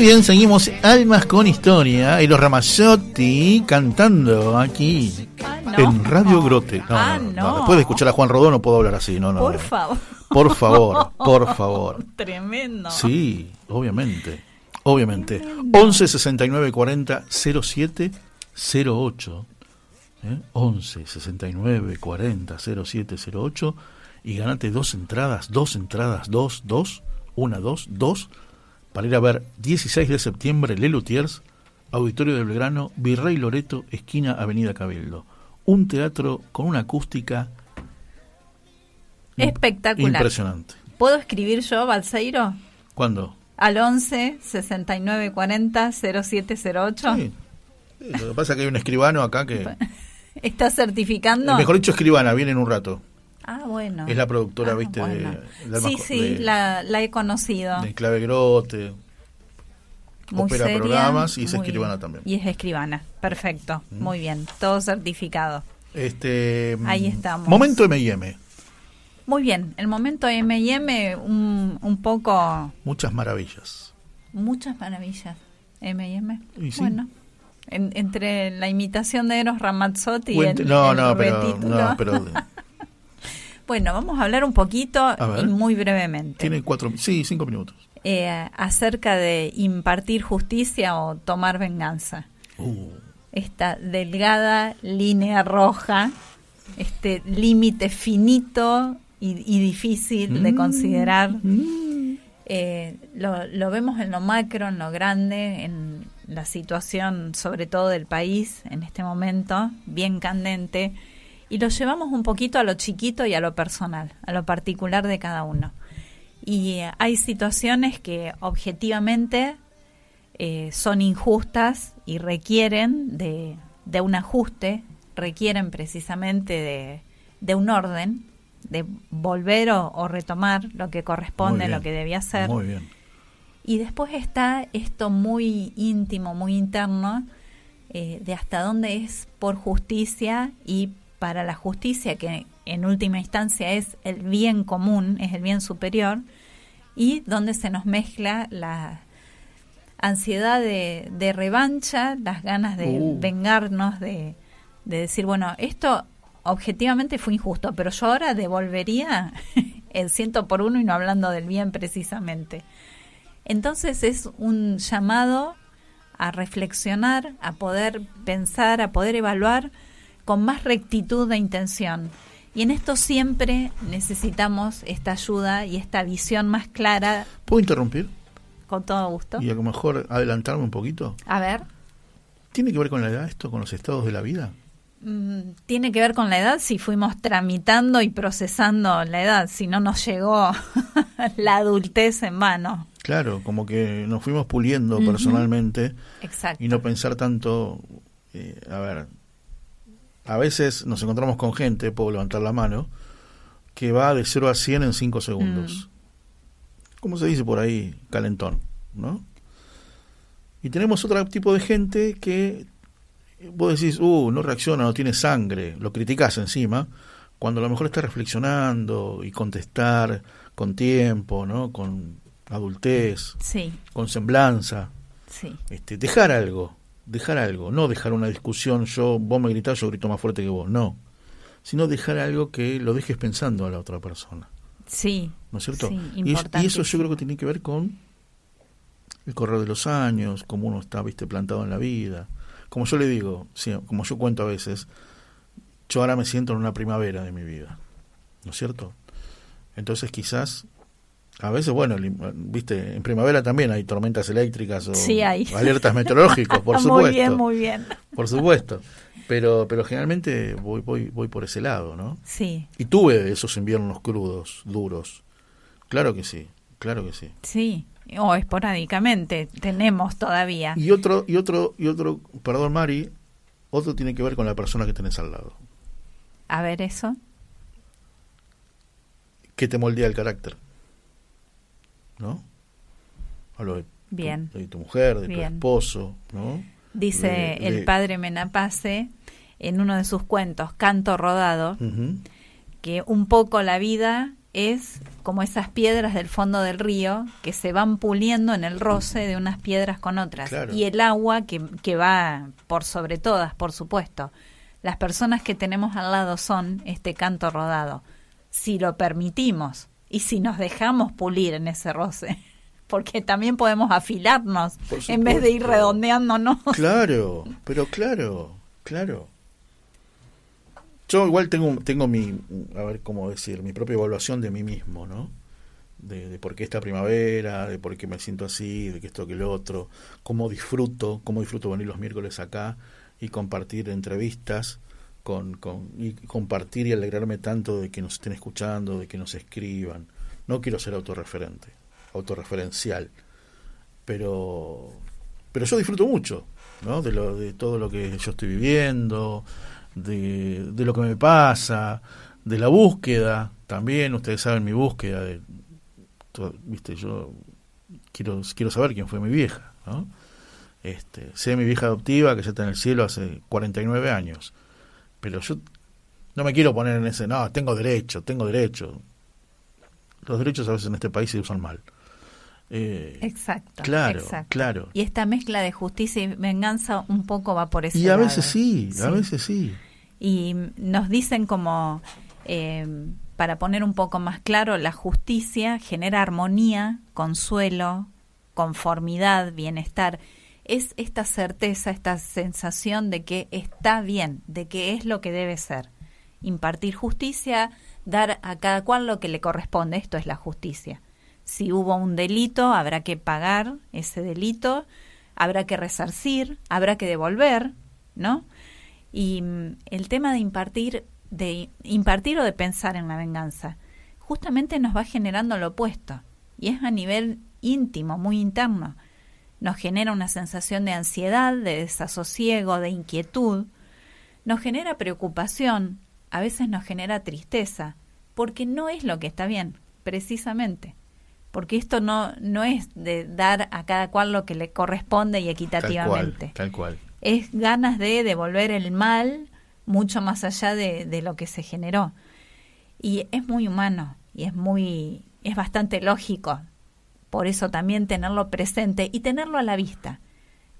Muy bien, seguimos Almas con Historia y los Ramazzotti cantando aquí no. en Radio Grote. No, Ah, no. Después de escuchar a Juan Rodó no puedo hablar así, no, no. Por favor. Por favor, por favor. Tremendo. Sí, obviamente. Obviamente. 11 69 40 07 08. ¿eh? 11 69 40 07 08 y ganate dos entradas, dos entradas, dos, dos, una, dos, dos, para ir a ver 16 de septiembre Lelutiers, Auditorio de Belgrano, Virrey Loreto, esquina Avenida Cabildo. Un teatro con una acústica Espectacular. impresionante. ¿Puedo escribir yo, Balseiro? ¿Cuándo? Al 11 69 40 0708. Sí. Lo que pasa es que hay un escribano acá que... ¿Está certificando? Mejor dicho, escribana, viene en un rato. Ah, bueno. Es la productora, viste, de- bueno. de Almas sí, sí, de- la, la he conocido. De Clave Grote. Muy opera seria, programas y es escribana también. Y es escribana. Perfecto. Muy bien. Todo certificado. Este, Ahí mm, estamos. Momento M&M. Muy bien. El momento M&M, un, un poco... Muchas maravillas. Muchas maravillas. M&M. Sí. Bueno. en- entre la imitación de Eros Ramazzotti y el, no, el no, pero, no, pero Bueno, vamos a hablar un poquito ver. y muy brevemente. tiene cuatro, sí, cinco minutos. eh, acerca de impartir justicia o tomar venganza. Uh, Esta delgada línea roja, este límite finito y, y difícil de Mm. considerar. Eh, lo, lo vemos en lo macro, en lo grande, en la situación sobre todo del país en este momento, bien candente, y lo llevamos un poquito a lo chiquito y a lo personal, a lo particular de cada uno. Y eh, hay situaciones que objetivamente eh, son injustas y requieren de, de un ajuste, requieren precisamente de, de un orden, de volver o, o retomar lo que corresponde, lo que debía ser. Muy bien. Y después está esto muy íntimo, muy interno, eh, de hasta dónde es por justicia y para la justicia, que en última instancia es el bien común, es el bien superior, y donde se nos mezcla la ansiedad de, de revancha, las ganas de Uh. vengarnos, de, de decir, bueno, esto objetivamente fue injusto, pero yo ahora devolvería el ciento por uno y no hablando del bien precisamente. Entonces es un llamado a reflexionar, a poder pensar, a poder evaluar con más rectitud de intención. Y en esto siempre necesitamos esta ayuda y esta visión más clara, ¿Puedo interrumpir? con todo gusto. Y a lo mejor adelantarme un poquito. A ver, ¿Tiene que ver con la edad esto, con los estados de la vida? mm, tiene que ver con la edad si fuimos tramitando y procesando la edad, si no nos llegó la adultez en mano. Claro, como que nos fuimos puliendo personalmente Exacto. y no pensar tanto, eh, a ver, a veces nos encontramos con gente, puedo levantar la mano, que va de 0 a 100 en 5 segundos. ¿Cómo se dice por ahí? Calentón, ¿no? Y tenemos otro tipo de gente que vos decís, uh, no reacciona, no tiene sangre, lo criticás encima, cuando a lo mejor está reflexionando y contestar con tiempo, ¿no? Con adultez, Sí, con semblanza, sí. este, dejar algo, dejar algo, no dejar una discusión, yo, vos me gritás, yo grito más fuerte que vos, no, sino dejar algo que lo dejes pensando a la otra persona, Sí, ¿no es cierto? Sí, y, es- y eso yo creo que tiene que ver con el correr de los años, cómo uno está, viste, plantado en la vida, como yo le digo, sí, como yo cuento a veces, yo ahora me siento en una primavera de mi vida, ¿no es cierto? Entonces quizás, a veces, bueno, li- viste, en primavera también hay tormentas eléctricas o Sí, hay. alertas meteorológicos, por supuesto. Muy bien, muy bien. Por supuesto. Pero, pero generalmente voy, voy, voy por ese lado, ¿no? Sí, Y tuve esos inviernos crudos, duros. Claro que sí, claro que sí. sí. O esporádicamente tenemos todavía. Y otro, y otro, y otro, perdón Mari, otro tiene que ver con la persona que tenés al lado, A ver eso. que te moldea el carácter. ¿No? Hablo de, tu- Bien. de tu mujer, de tu Bien. esposo, ¿no? Dice De- el de- padre Menapace en uno de sus cuentos, Canto Rodado, que un poco la vida es como esas piedras del fondo del río que se van puliendo en el roce de unas piedras con otras. Claro. Y el agua que, que va por sobre todas, por supuesto. Las personas que tenemos al lado son este canto rodado. Si lo permitimos y si nos dejamos pulir en ese roce. Porque también podemos afilarnos en vez de ir redondeándonos. Claro, pero claro, claro. Yo igual tengo, tengo mi, a ver cómo decir, mi propia evaluación de mí mismo, ¿no? De, de por qué esta primavera, de por qué me siento así, de que esto, que lo otro, cómo disfruto, cómo disfruto venir los miércoles acá y compartir entrevistas con, con, y compartir y alegrarme tanto de que nos estén escuchando, de que nos escriban. No quiero ser autorreferente, autorreferencial, pero pero yo disfruto mucho ¿no? de, lo, de todo lo que yo estoy viviendo, de, de lo que me pasa, de la búsqueda también. Ustedes saben mi búsqueda, de, viste, yo quiero, quiero saber quién fue mi vieja. Este, sé mi vieja adoptiva que ya está en el cielo hace 49 años, pero yo no me quiero poner en ese, no, tengo derecho, tengo derecho. Los derechos a veces en este país se usan mal. Eh, Exacto. Claro, exacto. claro. Y esta mezcla de justicia y venganza un poco va por ese Y a lado. veces sí, a Sí. veces sí. Y nos dicen como, eh, para poner un poco más claro, la justicia genera armonía, consuelo, conformidad, bienestar. Es esta certeza, esta sensación de que está bien, de que es lo que debe ser. Impartir justicia, dar a cada cual lo que le corresponde. Esto es la justicia. Si hubo un delito, habrá que pagar ese delito, habrá que resarcir, habrá que devolver, ¿no? Y mm, el tema de impartir, de impartir o de pensar en la venganza, justamente nos va generando lo opuesto. Y es a nivel íntimo, muy interno. Nos genera una sensación de ansiedad, de desasosiego, de inquietud. Nos genera preocupación, a veces nos genera tristeza, porque no es lo que está bien, precisamente. Porque esto no, no es de dar a cada cual lo que le corresponde y Tal equitativamente cual, tal cual. es ganas de devolver el mal mucho más allá de, de lo que se generó. Y es muy humano y es muy, es bastante lógico. Por eso también tenerlo presente y tenerlo a la vista.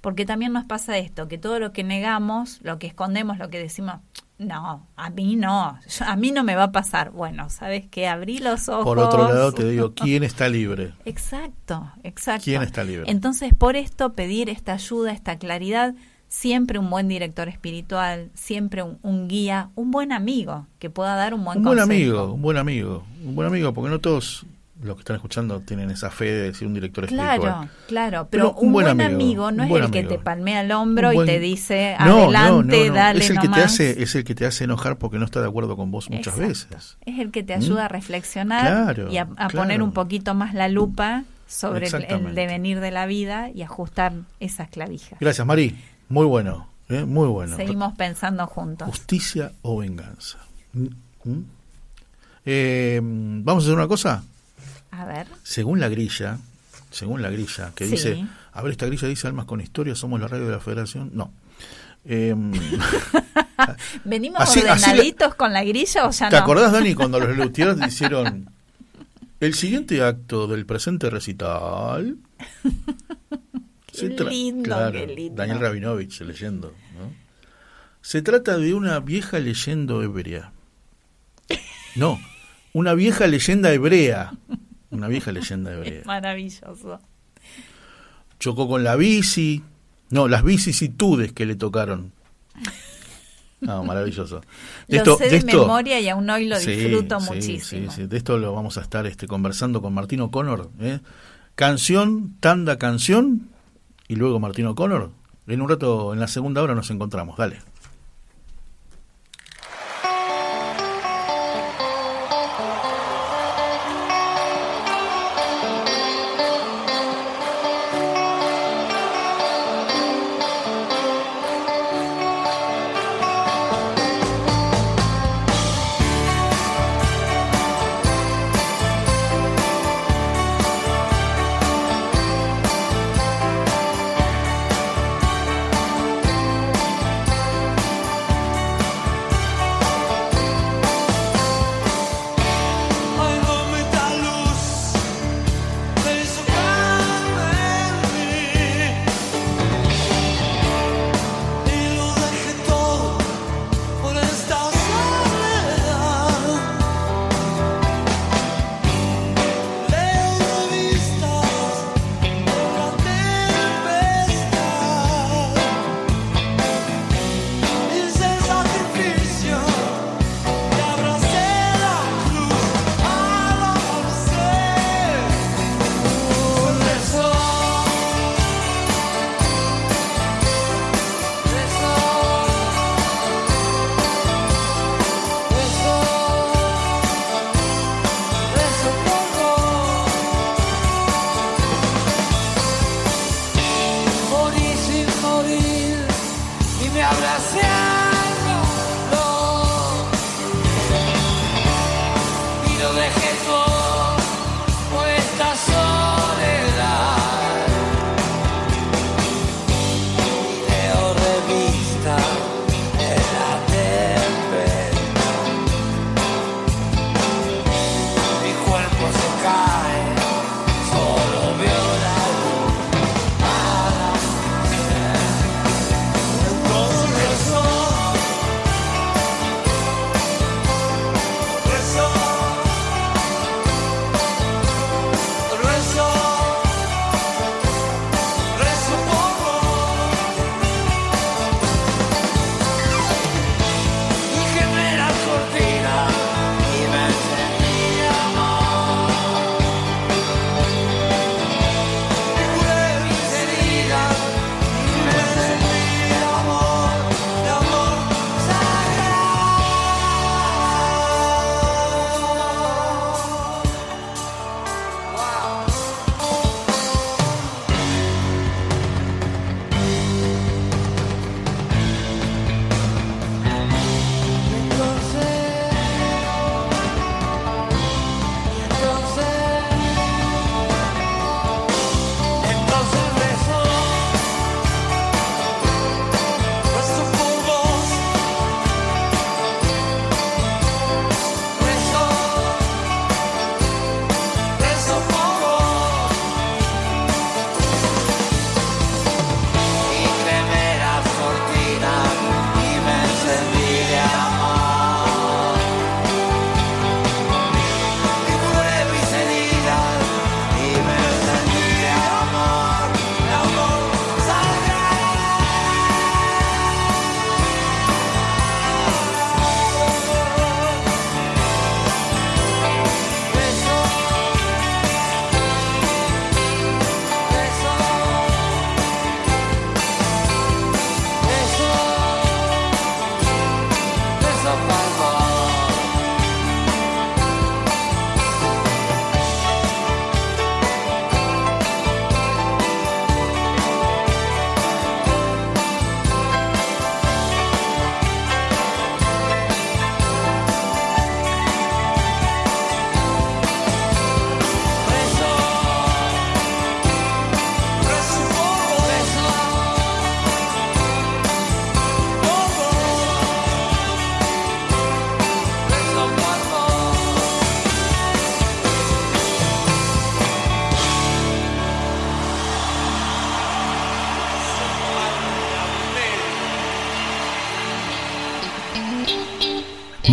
Porque también nos pasa esto, que todo lo que negamos, lo que escondemos, lo que decimos, no, a mí no, a mí no me va a pasar. Bueno, ¿sabes qué? Abrí los ojos. Por otro lado, te digo, ¿quién está libre? Exacto, exacto. ¿Quién está libre? Entonces, por esto, pedir esta ayuda, esta claridad, siempre un buen director espiritual, siempre un, un guía, un buen amigo que pueda dar un buen Un buen consejo. amigo, un buen amigo, un buen amigo, porque no todos los que están escuchando tienen esa fe de decir un director Claro, espiritual. claro, pero, un, buen, amigo, no un es el que te palmea el hombro Un buen- y te dice, no, adelante, no, no. dale es el que te nomás". hace, es el que te hace enojar porque no está de acuerdo con vos muchas Exacto. veces. Es el que te ¿Mm? ayuda a reflexionar Claro, y a, a claro. poner un poquito más la lupa sobre el, devenir de la vida y ajustar esas clavijas. Gracias, Mari. Muy bueno, ¿eh? muy bueno. Seguimos pensando juntos. Justicia o venganza. ¿Mm? ¿Mm? Eh, Vamos a hacer una cosa. A ver. Según la grilla, según la grilla, que Sí. dice, a ver, esta grilla dice Almas con Historia, somos la radio de la Federación. No. Eh, ¿Venimos Así- así ordenaditos con la grilla o ya ¿Te no? acordás, Dani, cuando los Lutiers hicieron el siguiente acto del presente recital? Qué lindo, claro, qué lindo. Daniel Rabinovich leyendo. ¿no? Se trata de una vieja leyenda hebrea. No, una vieja leyenda hebrea. Una vieja leyenda hebrea. Es maravilloso. Chocó con la bici, No, las vicisitudes que le tocaron. No, maravilloso. lo sé de, memoria y aún hoy lo disfruto sí, muchísimo. sí, sí. De esto lo vamos a estar este, conversando con Martino Connor. ¿eh? Canción, tanda, canción y luego Martino Connor. En un rato, en la segunda hora nos encontramos. Dale.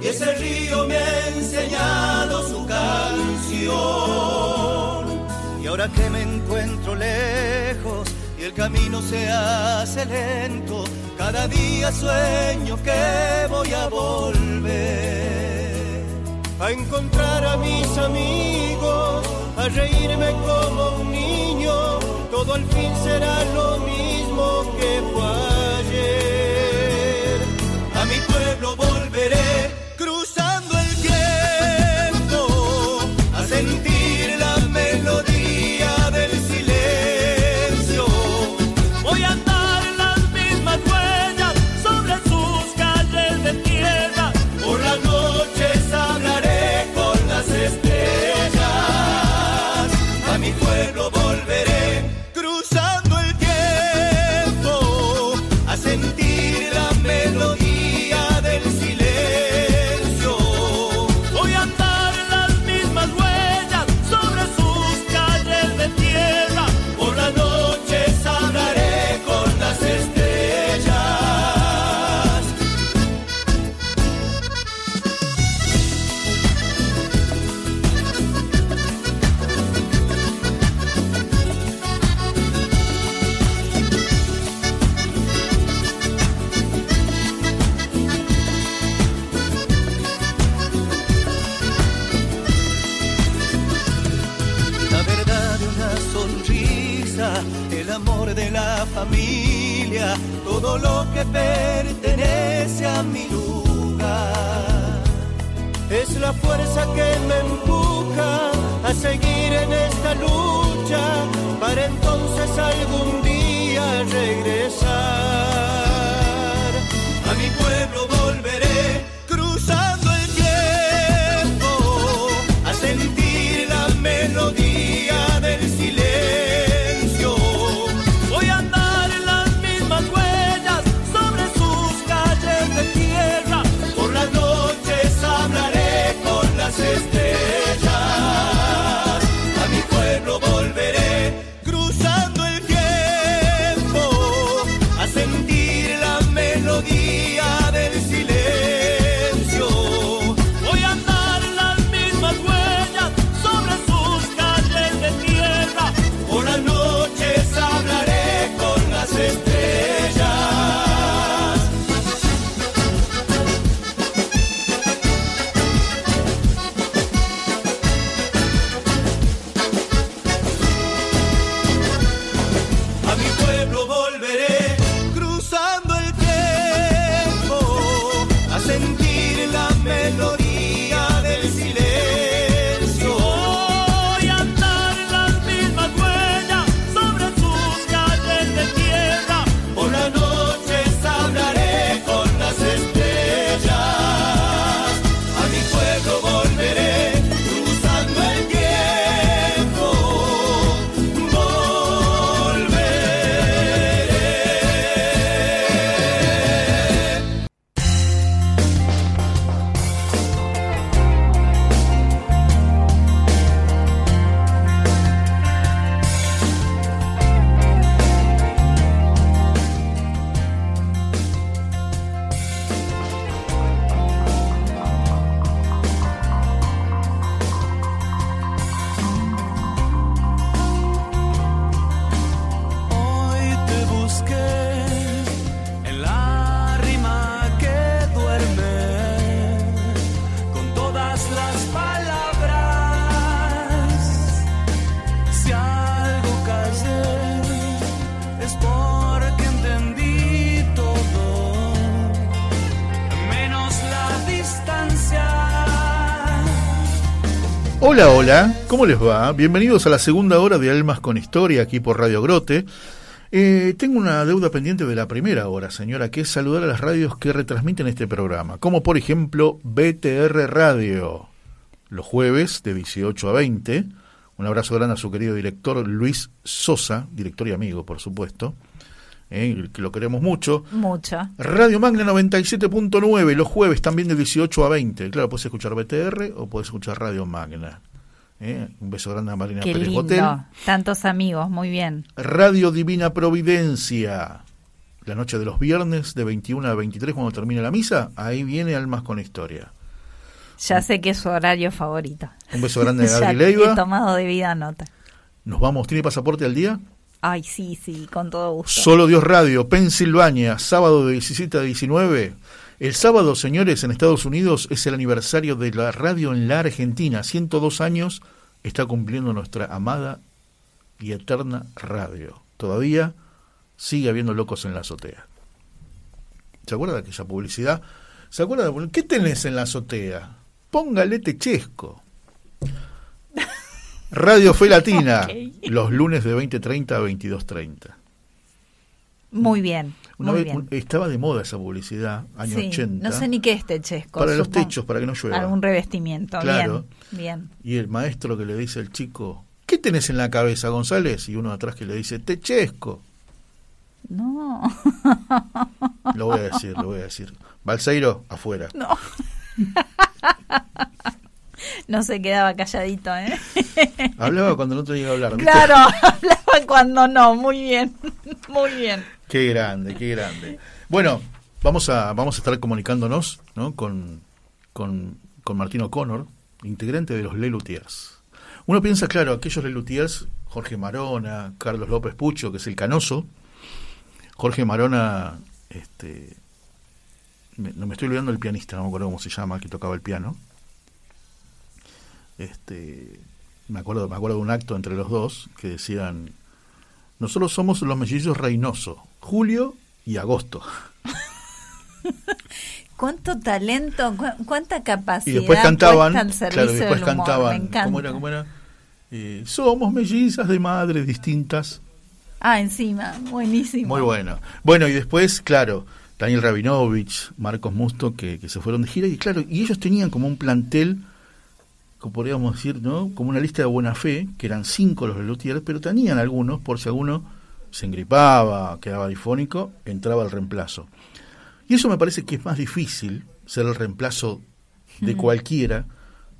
y ese río me ha enseñado su canción. Y ahora que me encuentro lejos y el camino se hace lento, cada día sueño que voy a volver a encontrar a mis amigos, a reírme como un niño, todo al fin será lo mismo que fue. todo lo que pertenece a mi lugar. Es la fuerza que me empuja a seguir en esta lucha para entonces algún día regresar. Hola, hola, ¿cómo les va? Bienvenidos a la segunda hora de Almas con Historia aquí por Radio Grote. Eh, tengo una deuda pendiente de la primera hora, señora, que es saludar a las radios que retransmiten este programa, como por ejemplo BTR Radio, los jueves de 18 a 20. Un abrazo grande a su querido director Luis Sosa, director y amigo, por supuesto, eh, que lo queremos mucho. Mucho. Radio Magna 97.9, los jueves también de 18 a 20. Claro, puedes escuchar BTR o puedes escuchar Radio Magna. Eh, Un beso grande a Marina Qué Pérez lindo. Botel. Tantos amigos, muy bien. Radio Divina Providencia. La noche de los viernes de 21 a 23 cuando termine la misa, ahí viene Almas con Historia. Ya sé que es su horario favorito. Un beso grande a Ya Gaby he Leiva. tomado de vida nota. Nos vamos, ¿tiene pasaporte al día? Ay, sí, sí, con todo gusto. Solo Dios Radio, Pensilvania, sábado de 17 a 19. El sábado, señores, en Estados Unidos es el aniversario de la radio en la Argentina. 102 años está cumpliendo nuestra amada y eterna radio. Todavía sigue habiendo locos en la azotea. ¿Se acuerda de aquella publicidad? ¿Se acuerda de qué tenés en la azotea? Póngale techesco. Radio Fe Latina, los lunes de 20.30 a 22.30. Muy bien, Una muy vez bien. estaba de moda esa publicidad, años Sí, 80. No sé ni qué es techesco. Para los techos, para que no llueva. Algún revestimiento. Claro. Bien, bien. Y el maestro que le dice al chico, ¿qué tenés en la cabeza, González? Y uno atrás que le dice, techesco. No. Lo voy a decir, lo voy a decir. Balseiro, afuera. No. No se quedaba calladito, ¿eh? Hablaba cuando no tenía que hablar. ¿viste? Claro, hablaba cuando no. Muy bien, muy bien. Qué grande, qué grande. Bueno, vamos a, vamos a estar comunicándonos ¿no? con, con, con Martín O'Connor, integrante de los Lelutiers. Uno piensa, claro, aquellos Lelutiers, Jorge Marona, Carlos López Pucho, que es el canoso. Jorge Marona, este, me, no me estoy olvidando del pianista, no me acuerdo cómo se llama, que tocaba el piano. Este, me acuerdo, me acuerdo de un acto entre los dos que decían nosotros somos los mellizos Reynoso, julio y agosto. Cuánto talento, cu- cuánta capacidad. Y después cantaban, claro, después cantaban. ¿cómo era? ¿Cómo era? Eh, somos mellizas de madres distintas. Ah, encima, buenísimo. Muy bueno. Bueno, y después, claro, Daniel Rabinovich, Marcos Musto, que, que se fueron de gira, y claro, y ellos tenían como un plantel, podríamos decir, ¿no? Como una lista de buena fe, que eran cinco los Lelutiers, pero tenían algunos, por si alguno se engripaba, quedaba difónico, entraba el reemplazo. Y eso me parece que es más difícil, ser el reemplazo de cualquiera,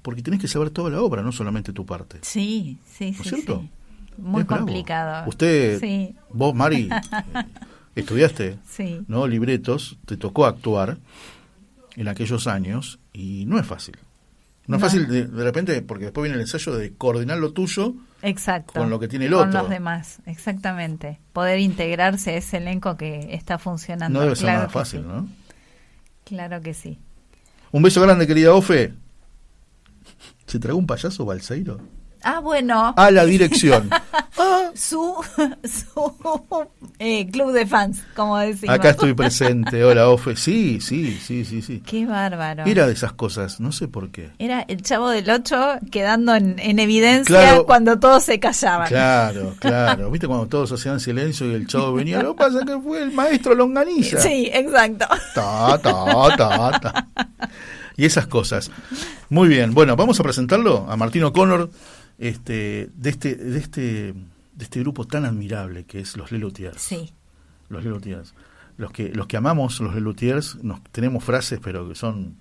porque tenés que saber toda la obra, no solamente tu parte. Sí, sí, ¿No es sí. cierto? sí. Muy Es bravo. complicado. Usted, Sí. vos, Mari, estudiaste, Sí. ¿no? Libretos, te tocó actuar en aquellos años y no es fácil. No, es fácil de, de repente, porque después viene el ensayo de coordinar lo tuyo Exacto. con lo que tiene el Con otro. los demás, exactamente. Poder integrarse a ese elenco que está funcionando. No debe ser Claro nada fácil, sí. ¿no? Claro que sí. Un beso grande, querida Ofe. ¿Se tragó un payaso Balseiro? Ah, bueno. A la dirección. su su eh, club de fans, como decimos. Acá estoy presente. Hola, Ofe. Sí, sí, sí, sí, sí. Qué bárbaro. Era de esas cosas, no sé por qué. Era el chavo del 8 quedando en, en evidencia Claro. cuando todos se callaban. Claro, claro. ¿Viste cuando todos hacían silencio y el chavo venía? Lo que pasa es que fue el maestro Longaniza. Sí, exacto. Ta, ta, ta, ta. Y esas cosas. Muy bien. Bueno, vamos a presentarlo a Martín O'Connor este, de, este, de, este, de este grupo tan admirable que es los Lelutiers. Sí. Los Lelutiers. Los que, los que amamos los Lelutiers, nos, tenemos frases, pero que son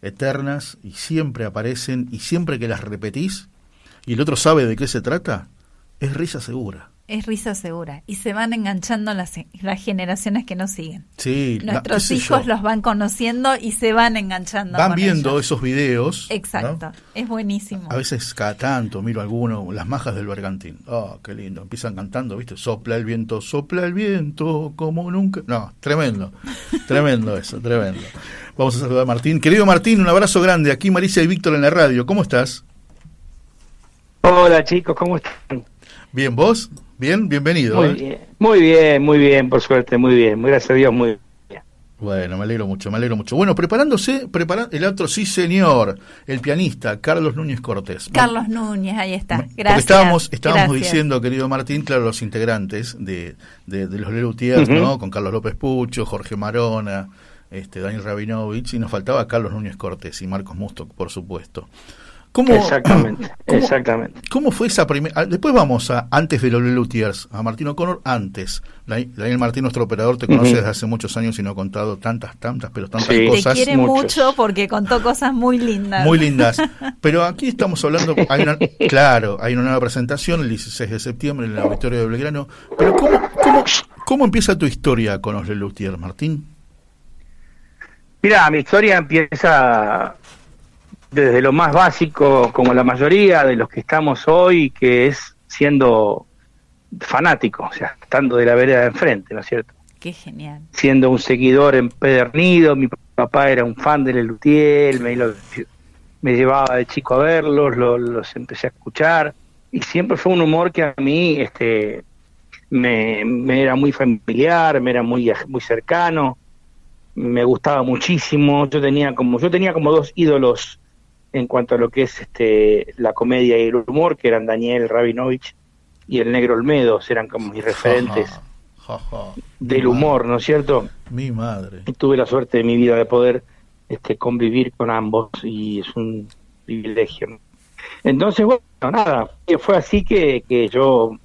eternas y siempre aparecen y siempre que las repetís y el otro sabe de qué se trata, es risa segura. Es risa segura. Y se van enganchando las, las generaciones que nos siguen. Sí, la- Nuestros hijos los van conociendo y se van enganchando. van con viendo ellos. esos videos. ¿no? Exacto. Es buenísimo. A veces cada tanto miro alguno, las majas del bergantín. Oh, qué lindo. Empiezan cantando, ¿viste? Sopla el viento, sopla el viento, como nunca. No, tremendo. tremendo eso, tremendo. Vamos a saludar a Martín. Querido Martín, un abrazo grande. Aquí Marisa y Víctor en la radio. ¿Cómo estás? Hola chicos, ¿cómo están? Bien, ¿vos? Bien, bienvenido. Muy ¿eh? bien, muy bien, muy bien, por suerte, muy bien. Gracias a Dios, muy bien. Bueno, me alegro mucho, me alegro mucho. Bueno, preparándose, prepara el otro, sí señor, el pianista Carlos Núñez Cortés. Carlos Núñez, ahí está. Porque Gracias. estábamos, estábamos gracias. diciendo, querido Martín, claro, los integrantes de, de, de los Lelutiers. ¿no? Con Carlos López Pucho, Jorge Marona, este, Daniel Rabinovich, y nos faltaba Carlos Núñez Cortés y Marcos Musto, por supuesto. ¿Cómo, Exactamente, ¿Cómo- exactamente. ¿Cómo fue esa primera? Después vamos a antes de los Lelutiers, a Martín O'Connor, antes. Da- Daniel Martín, nuestro operador, te conoce desde hace muchos años y no ha contado tantas, tantas, pero tantas Sí. Te cosas. quiere muchos. mucho porque contó cosas muy lindas. Muy lindas. Pero aquí estamos hablando, hay una, claro, hay una nueva presentación el 16 de septiembre en el Auditorio de Belgrano. Pero ¿cómo, cómo, cómo empieza tu historia con los Lelutiers, Martín? Mira, mi historia empieza desde lo más básico, como la mayoría de los que estamos hoy, que es siendo fanático, o sea, estando de la vereda de enfrente, ¿no es cierto? Qué genial. Siendo un seguidor empedernido, mi papá era un fan de Lelutier, me, lo- me llevaba de chico a verlos, lo- los empecé a escuchar, y siempre fue un humor que a mí este, me, me era muy familiar, me era muy, muy cercano, me gustaba muchísimo. Yo tenía como yo tenía como dos ídolos en cuanto a lo que es este la comedia y el humor, que eran Daniel Rabinovich y el Negro Olmedo, eran como mis referentes Ja, ja. del humor, ¿no es cierto? Mi madre. Y tuve la suerte de mi vida de poder este convivir con ambos y es un privilegio. Entonces, bueno, nada, fue así que, que yo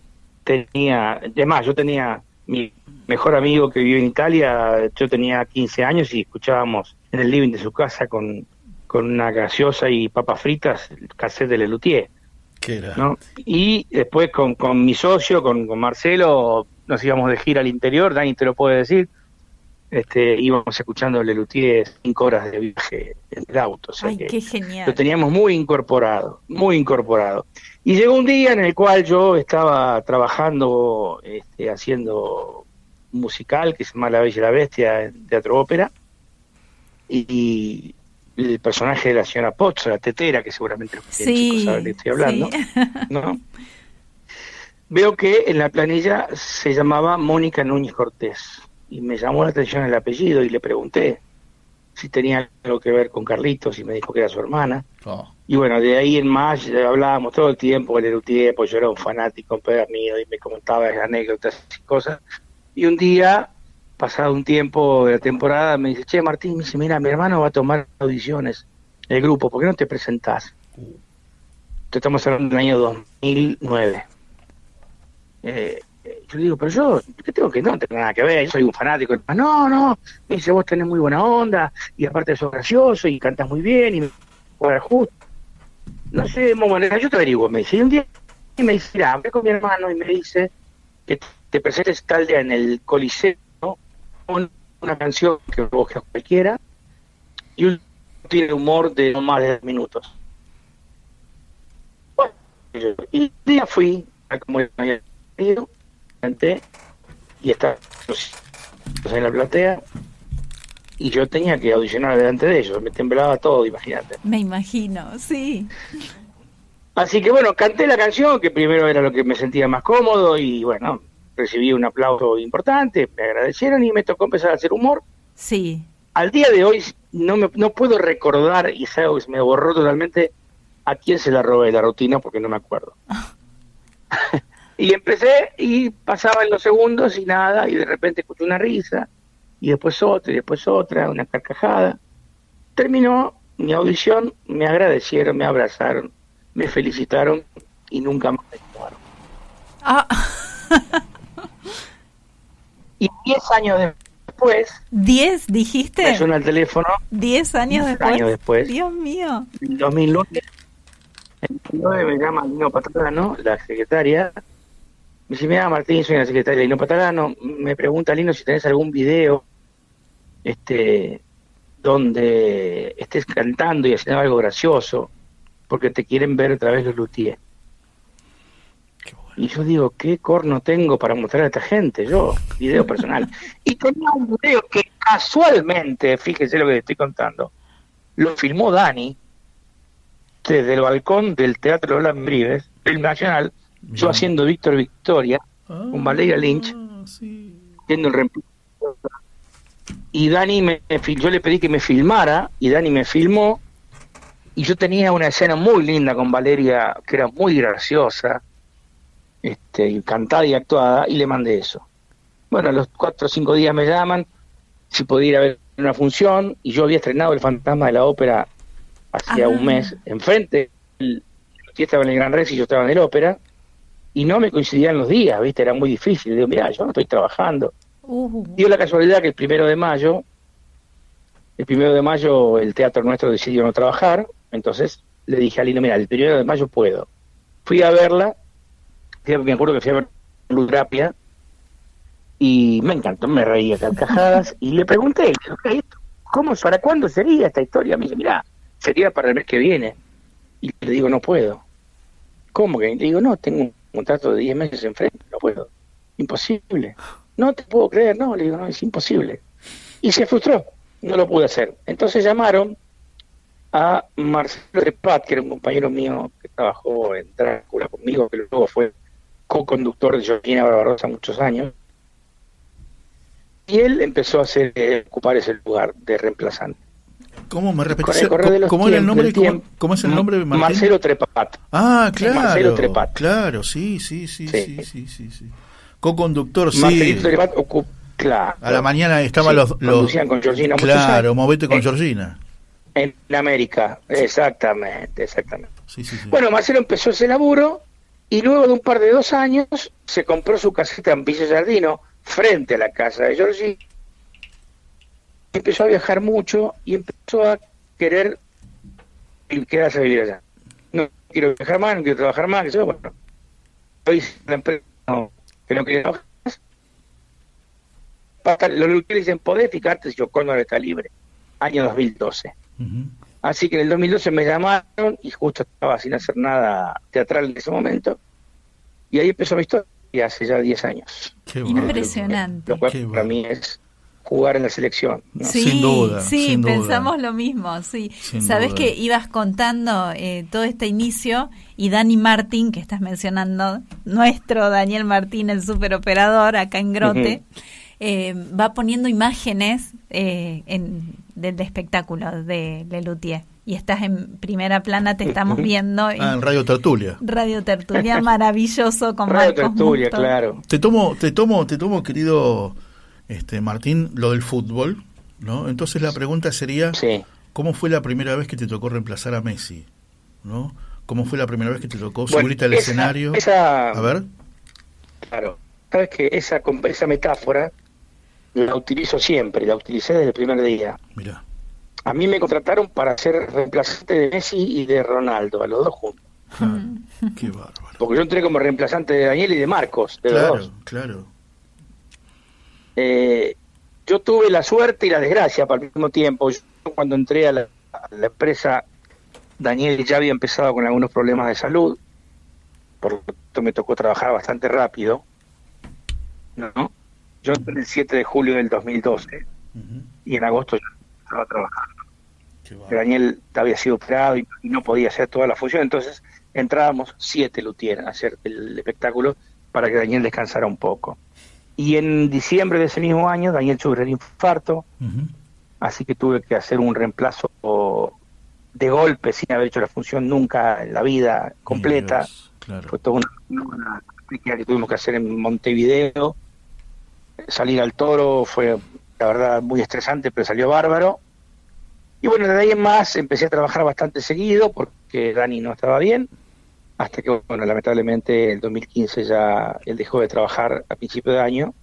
tenía, además, yo tenía mi mejor amigo que vive en Italia, yo tenía 15 años y escuchábamos en el living de su casa con, con una gaseosa y papas fritas el cassette de Lelutier. ¿Qué era? ¿no? Y después con, con mi socio, con, con Marcelo, nos íbamos de gira al interior, Dani te lo puede decir, este, íbamos escuchando Lelutier cinco horas de viaje en el auto. o sea Ay, que qué genial. lo teníamos muy incorporado, muy incorporado. Y llegó un día en el cual yo estaba trabajando, este, haciendo un musical que se llama La Bella y la Bestia en Teatro Ópera, y, y el personaje de la señora Potts, la tetera, que seguramente Sí, chicos saben de qué estoy hablando, sí. ¿no? Veo que en la planilla se llamaba Mónica Núñez Cortés, y me llamó la atención el apellido y le pregunté si tenía algo que ver con Carlitos y me dijo que era su hermana. Oh, Y bueno, de ahí en más hablábamos todo el tiempo, le Lelutier, pues yo era un fanático empedernido y me comentaba anécdotas y cosas. Y un día, pasado un tiempo de la temporada, me dice, che, Martín, me dice, mira, mi hermano va a tomar audiciones, el grupo, ¿por qué no te presentás? Te estamos hablando del año 2009. Eh, yo le digo, pero yo, ¿qué tengo que? No, tengo nada que ver, yo soy un fanático. No, no, me dice, vos tenés muy buena onda, y aparte sos gracioso, y cantas muy bien, y me cuadra justo. No sé, bueno, yo te averiguo, me dice. Y un día y me dice, mira, hablé con mi hermano y me dice que te presentes tal día en el Coliseo una canción que que cualquiera y un tiene humor de no más de 10 minutos. Bueno, y un día fui, a como había canté y estaba en la platea y yo tenía que audicionar delante de ellos, me temblaba todo, imagínate. Me imagino, sí. Así que bueno, canté la canción, que primero era lo que me sentía más cómodo y bueno, recibí un aplauso importante, me agradecieron y me tocó empezar a hacer humor. Sí. Al día de hoy no me no puedo recordar, y es algo que se me borró totalmente, a quién se la robé la rutina porque no me acuerdo. y empecé y pasaban los segundos y nada, y de repente escuché una risa, y después otra, y después otra, una carcajada. Terminó mi audición, me agradecieron, me abrazaron, me felicitaron y nunca más me llamaron. Ah, Y 10 años después, ¿10 dijiste? me suena el teléfono, 10 años 10 después. años después. Dios mío. en 2009, en 2009 me llama Lino Patalano, la secretaria, me dice, mira Martín, soy la secretaria Lino Patalano, me pregunta Lino si tenés algún video este donde estés cantando y haciendo algo gracioso, porque te quieren ver otra vez los luthiers. Y yo digo, ¿qué corno tengo para mostrar a esta gente? Yo, video personal. Y tenía un video que casualmente, fíjese lo que le estoy contando, lo filmó Dani desde el balcón del Teatro de las Brives, del Nacional, yo haciendo Víctor Victoria, con Valeria Lynch, viendo el reemplazo. y Dani me, yo le pedí que me filmara y Dani me filmó y yo tenía una escena muy linda con Valeria que era muy graciosa este cantada y actuada y le mandé eso bueno a los cuatro o cinco días me llaman si podía ir a ver una función y yo había estrenado el fantasma de la ópera hacía Ah. un mes enfrente el, yo estaba en el Gran Rex y yo estaba en el ópera y no me coincidían los días viste era muy difícil digo mira yo no estoy trabajando Uh, Dio la casualidad que el primero de mayo, el primero de mayo el teatro nuestro decidió no trabajar, entonces le dije a Lino, mira, el primero de mayo puedo. Fui a verla, me acuerdo que fui a ver Ludrapia, y me encantó, me reía carcajadas, y le pregunté, "Ok, esto, ¿cómo, para cuándo sería esta historia? Me dice, mira, sería para el mes que viene. Y le digo, no puedo. ¿Cómo que? Le digo, no, tengo un contrato de 10 meses enfrente, no puedo. Imposible. No te puedo creer, no, le digo, no, es imposible. Y se frustró, no lo pude hacer. Entonces llamaron a Marcelo Trepat, que era un compañero mío que trabajó en Drácula conmigo, que luego fue co-conductor de Georgina Barbarosa muchos años. Y él empezó a hacer, eh, ocupar ese lugar de reemplazante. ¿Cómo me repetís? ¿Cómo era el nombre? del ¿Cómo, tiempo, cómo es el nombre, Martín? Marcelo Trepat. Ah, claro. Marcelo Trepat. Claro, sí, sí, sí, Sí. sí, sí, sí. Co-conductor, sí. Marcelito Trepat ocu- claro. A la mañana estaban Sí, los, los conducían con Georgina Claro, movete con Eh, Georgina. En América, exactamente, exactamente. Sí, sí. Bueno, Marcelo empezó ese laburo y luego de un par de dos años se compró su casita en Villa Jardino, frente a la casa de Georgie. Empezó a viajar mucho y empezó a querer quedarse a vivir allá. No quiero viajar más, no quiero trabajar más, que yo, bueno. Hoy la empresa no, que no quería trabajar más. Hasta Los que dicen, podés fijarte si yo Cóndor está libre. Año 2012. Ujú. Así que en el 2012 me llamaron y justo estaba sin hacer nada teatral en ese momento. Y ahí empezó mi historia, hace ya 10 años. Qué impresionante. Lo cual Qué para mí es jugar en la selección. ¿no? Sí, Sin duda, sí, sin duda. pensamos lo mismo, sí. Sin Sabes duda. que ibas contando eh, todo este inicio y Dani Martín, que estás mencionando, nuestro Daniel Martín, el superoperador acá en Grote, eh, va poniendo imágenes eh, en, del espectáculo de Lelutier. Y estás en primera plana, te estamos viendo en Ah, en Radio Tertulia. Radio Tertulia, maravilloso con Radio Marcos Tertulia, Musto. claro. Te tomo, te tomo, te tomo, querido este Martín, lo del fútbol, ¿no? Entonces la pregunta sería, Sí. ¿cómo fue la primera vez que te tocó reemplazar a Messi? ¿No? ¿Cómo fue la primera vez que te tocó Bueno, subirte al esa- escenario? esa- A ver. Claro. Sabes que esa, esa metáfora la utilizo siempre, la utilicé desde el primer día. Mira. A mí me contrataron para ser reemplazante de Messi y de Ronaldo, a los dos juntos. Qué bárbaro. Porque yo entré como reemplazante de Daniel y de Marcos, de los Claro, dos. claro. Eh, yo tuve la suerte y la desgracia para el mismo tiempo. Yo, cuando entré a la, a la empresa, Daniel ya había empezado con algunos problemas de salud, por lo tanto me tocó trabajar bastante rápido. ¿no? Yo entré el 7 de julio del 2012 Ujú. y en agosto ya estaba trabajando. Daniel había sido operado y, y no podía hacer toda la función, entonces entrábamos siete luthier a hacer el espectáculo para que Daniel descansara un poco. Y en diciembre de ese mismo año, Daniel sufrió el infarto, así que tuve que hacer un reemplazo de golpe sin haber hecho la función nunca en la vida completa. Dios, claro. Fue toda una, una que tuvimos que hacer en Montevideo. Salir al toro fue, la verdad, muy estresante, pero salió bárbaro. Y bueno, de ahí en más empecé a trabajar bastante seguido porque Dani no estaba bien. Hasta que, bueno, lamentablemente en 2015 ya él dejó de trabajar a principio de año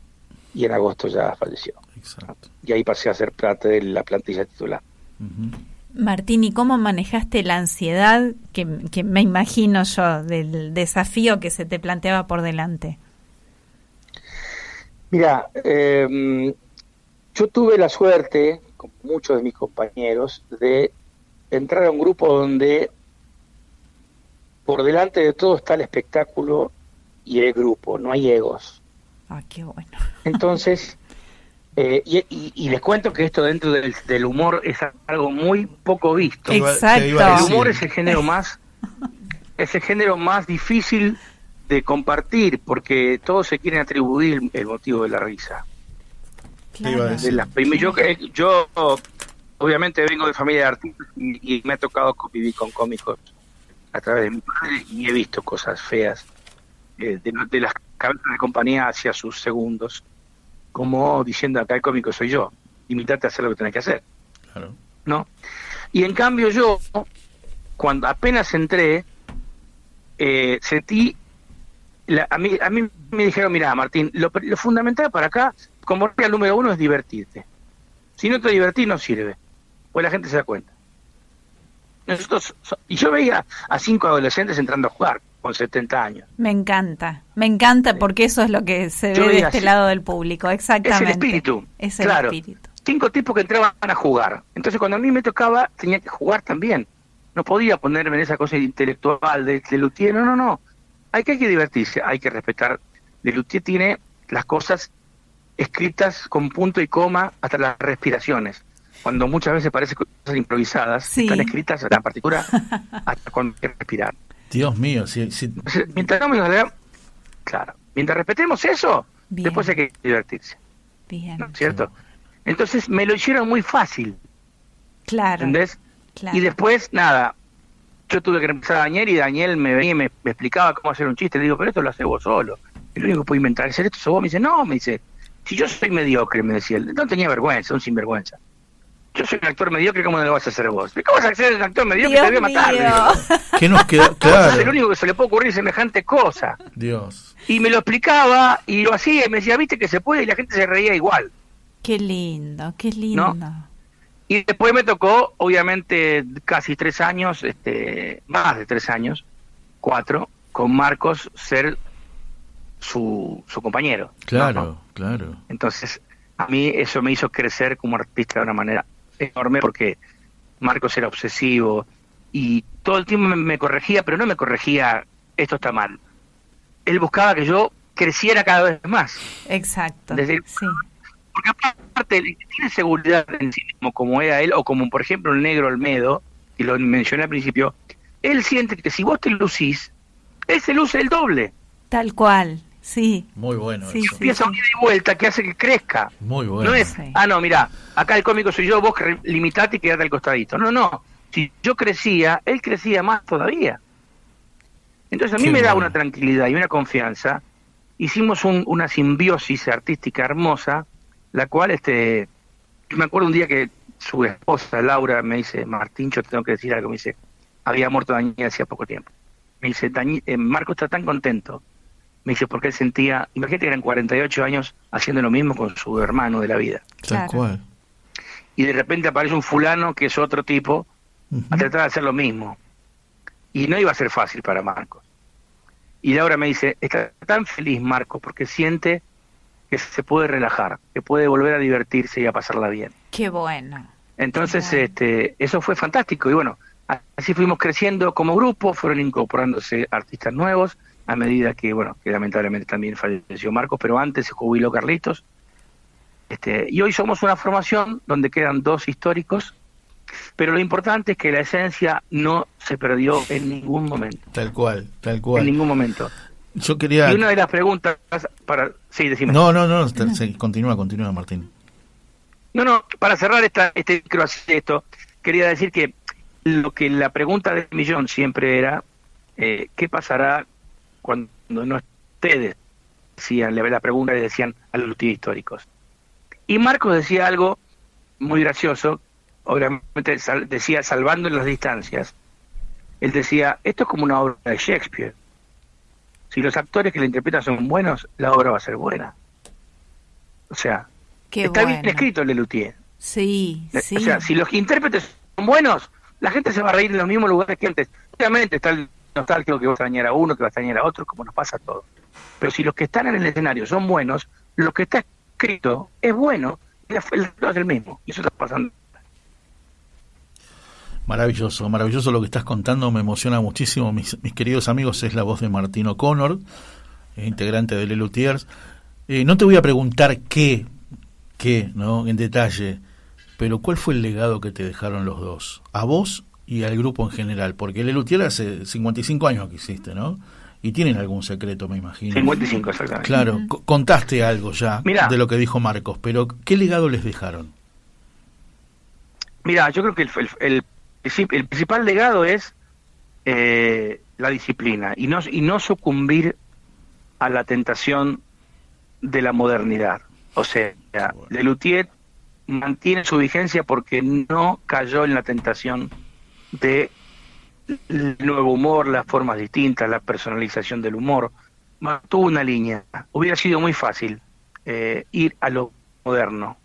y en agosto ya falleció. Exacto. Y ahí pasé a ser parte de la plantilla titular. Ujú. Martín, ¿y cómo manejaste la ansiedad que, que me imagino yo del desafío que se te planteaba por delante? Mira, eh, yo tuve la suerte, como muchos de mis compañeros, de entrar a un grupo donde por delante de todo está el espectáculo y el grupo, no hay egos. Ah, qué bueno. Entonces, eh, y, y- y les cuento que esto dentro del, del humor es algo muy poco visto. Exacto. El humor es el género más es el género más difícil de compartir porque todos se quieren atribuir el, motivo de la risa. A de las yo, eh, yo obviamente vengo de familia de artistas y, y me ha tocado convivir con cómicos a través de mi padre y he visto cosas feas eh, de, de las cabezas de compañía hacia sus segundos, como diciendo acá el cómico soy yo, imitate a hacer lo que tenés que hacer. Claro. ¿no? Y en cambio yo, cuando apenas entré, eh, sentí, la- a, mí, a mí me dijeron, mira Martín, lo, lo fundamental para acá, como regla número uno, es divertirte. Si no te divertís, no sirve. Pues la gente se da cuenta. Nosotros, so- y yo veía a cinco adolescentes entrando a jugar con 70 años. Me encanta, me encanta porque eso es lo que se Yo ve de este así. lado del público, exactamente. Es el espíritu. Es el claro. espíritu. Cinco tipos que entraban a jugar. Entonces, cuando a mí me tocaba, tenía que jugar también. No podía ponerme en esa cosa intelectual de, de Luthier. No, no, no. Hay que, hay que divertirse, hay que respetar. De Luthier tiene las cosas escritas con punto y coma hasta las respiraciones. Cuando muchas veces parecen cosas improvisadas, Sí. están escritas en la partitura hasta cuando hay que respirar. Dios mío, si, si- mientras no me lo claro, mientras respetemos eso, después hay que divertirse. Bien. ¿no es ¿Cierto? Entonces me lo hicieron muy fácil, Claro. ¿entendés? claro. Y después, nada, yo tuve que empezar a Daniel y Daniel me venía y me, me explicaba cómo hacer un chiste. Le digo, pero esto lo haces vos solo. El único que puede inventar hacer esto sos vos. Me dice, no, me dice, si yo soy mediocre, me decía él. No tenía vergüenza, un sinvergüenza. Yo soy un actor mediocre, ¿cómo no lo vas a hacer vos? ¿Cómo vas a ser un actor mediocre? Dios Te voy a matar. digo. ¿qué nos queda? Vos sos el Claro, único que se le puede ocurrir semejante cosa. Dios. Y me lo explicaba y lo hacía y me decía, viste que se puede y la gente se reía igual. Qué lindo, qué lindo. Y después me tocó, obviamente, casi tres años, este, más de tres años, cuatro, con Marcos ser su, su compañero. Claro, claro. Entonces, a mí eso me hizo crecer como artista de una manera enorme porque Marcos era obsesivo y todo el tiempo me, me corregía, pero no me corregía, esto está mal. Él buscaba que yo creciera cada vez más. Exacto. Sí. Porque aparte, el que tiene seguridad en sí mismo, como era él, o como por ejemplo el negro Olmedo, y lo mencioné al principio, él siente que si vos te lucís, él se luce el doble. Tal cual, sí. Muy bueno Sí, eso. sí, Empieza un ida y vuelta que hace que crezca. Muy bueno. No es, ah, no, mira, acá el cómico soy yo, vos que limitate y quedate al costadito. No, no. Si yo crecía, él crecía más todavía. Entonces a mí Qué me da bueno. una tranquilidad y una confianza. Hicimos un- una simbiosis artística hermosa, la cual, este, yo me acuerdo un día que su esposa, Laura, me dice, Martín, yo te tengo que decir algo, me dice, había muerto Daniel hacía poco tiempo. Me dice, "Dañi- eh, Marco está tan contento. Me dice, porque él sentía, imagínate que eran 48 años haciendo lo mismo con su hermano de la vida. Tal cual. Y de repente aparece un fulano que es otro tipo a tratar de hacer lo mismo. Y no iba a ser fácil para Marcos. Y Laura me dice, está tan feliz Marcos porque siente que se puede relajar, que puede volver a divertirse y a pasarla bien. Qué bueno. Entonces, este, eso fue fantástico. Y bueno, así fuimos creciendo como grupo, fueron incorporándose artistas nuevos a medida que, bueno, que lamentablemente también falleció Marcos, pero antes se jubiló Carlitos. Este, y hoy somos una formación donde quedan dos históricos, pero lo importante es que la esencia no se perdió en ningún momento. Tal cual, tal En cual. ningún momento. Yo quería... Y una de las preguntas para... Sí, decime. No, no, no, sí, continúa, continúa, Martín. No, no, para cerrar esta, este micro esto, quería decir que lo que la pregunta del millón siempre era, eh, ¿qué pasará cuando no ustedes decían, la pregunta le decían a los históricos? Y Marcos decía algo muy gracioso, obviamente sal- decía, salvando las distancias, él decía, esto es como una obra de Shakespeare. Si los actores que la interpretan son buenos, la obra va a ser buena. O sea, Qué está bien escrito el Lelutier. Sí, sí. O sea, si los intérpretes son buenos, la gente se va a reír en los mismos lugares que antes. Obviamente está el nostálgico que va a extrañar a uno, que va a extrañar a otro, como nos pasa a todos. Pero si los que están en el escenario son buenos, lo que está escrito es bueno, y el resultado es el mismo. Y eso está pasando. Maravilloso, maravilloso lo que estás contando, me emociona muchísimo. Mis, mis queridos amigos, es la voz de Martín O'Connor, eh, integrante de Lelutiers. Eh, no te voy a preguntar qué, qué, ¿no? En detalle, pero ¿cuál fue el legado que te dejaron los dos? A vos y al grupo en general, porque Lelutier hace 55 años que hiciste, ¿no? Y tienen algún secreto, me imagino. 55, exactamente. Claro, co- contaste algo ya Mirá. de lo que dijo Marcos, pero ¿qué legado les dejaron? Mira, yo creo que el, el- el princip- el principal legado es eh, la disciplina y no, y no sucumbir a la tentación de la modernidad. O sea, Lelutier mantiene su vigencia porque no cayó en la tentación de el nuevo humor, las formas distintas, la personalización del humor. Mantuvo una línea. Hubiera sido muy fácil eh, ir a lo moderno.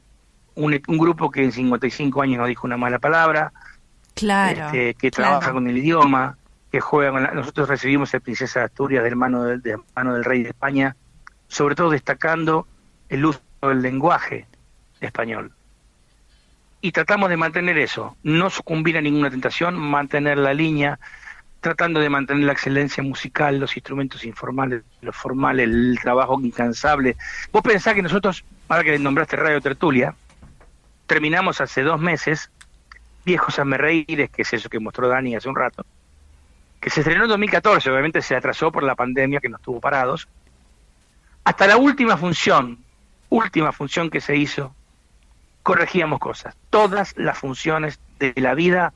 Un, un grupo que en 55 años no dijo una mala palabra, Claro. este, que claro. trabaja con el idioma, que juega con la- Nosotros recibimos el Princesa de Asturias del mano del, de mano del Rey de España, sobre todo destacando el uso del lenguaje español. Y tratamos de mantener eso, no sucumbir a ninguna tentación, mantener la línea, tratando de mantener la excelencia musical, los instrumentos informales, los formales, el trabajo incansable. Vos pensás que nosotros, ahora que nombraste Radio Tertulia, terminamos hace dos meses Viejos Amerreíres, que es eso que mostró Dani hace un rato, que se estrenó en 2014, obviamente se atrasó por la pandemia que nos tuvo parados. Hasta la última función, última función que se hizo, corregíamos cosas. Todas las funciones de la vida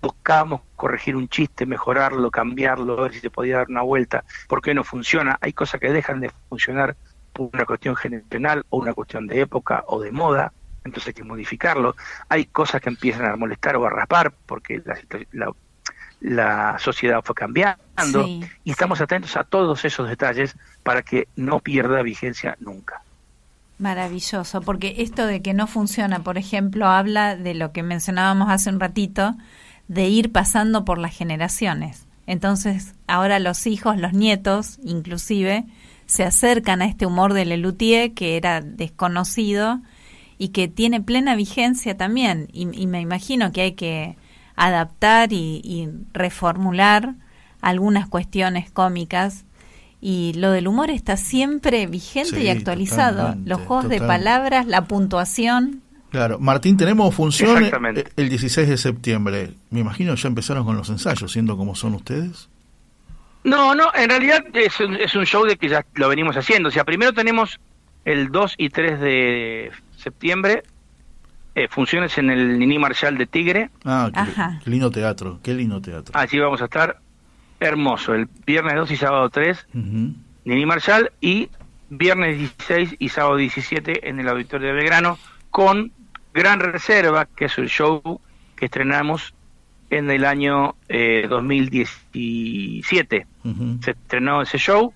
buscábamos corregir un chiste, mejorarlo, cambiarlo, ver si se podía dar una vuelta, por qué no funciona. Hay cosas que dejan de funcionar por una cuestión generacional o una cuestión de época o de moda, entonces hay que modificarlo. Hay cosas que empiezan a molestar o a raspar porque la, situa- la, la sociedad fue cambiando Sí, y estamos atentos a todos esos detalles para que no pierda vigencia nunca. Maravilloso, porque esto de que no funciona, por ejemplo, habla de lo que mencionábamos hace un ratito, de ir pasando por las generaciones. Entonces, ahora los hijos, los nietos, inclusive, se acercan a este humor de Lelutier que era desconocido y que tiene plena vigencia también. Y, y me imagino que hay que adaptar y, y reformular algunas cuestiones cómicas. Y lo del humor está siempre vigente Sí, y actualizado. Los juegos de palabras, la puntuación. Claro, Martín, tenemos función eh, el 16 de septiembre. Me imagino ya empezaron con los ensayos, siendo como son ustedes. No, no, en realidad es un, es un show de que ya lo venimos haciendo. O sea, primero tenemos el 2 y 3 de septiembre eh, funciones en el Nini Marshall de Tigre. Ah, qué, Ajá. qué lindo teatro, qué lindo teatro. Allí vamos a estar hermoso. El viernes 2 y sábado 3, Ujú. Nini Marshall. Y viernes 16 y sábado 17 en el Auditorio de Belgrano con Gran Reserva, que es el show que estrenamos en el año eh, 2017. Ujú. se estrenó ese show,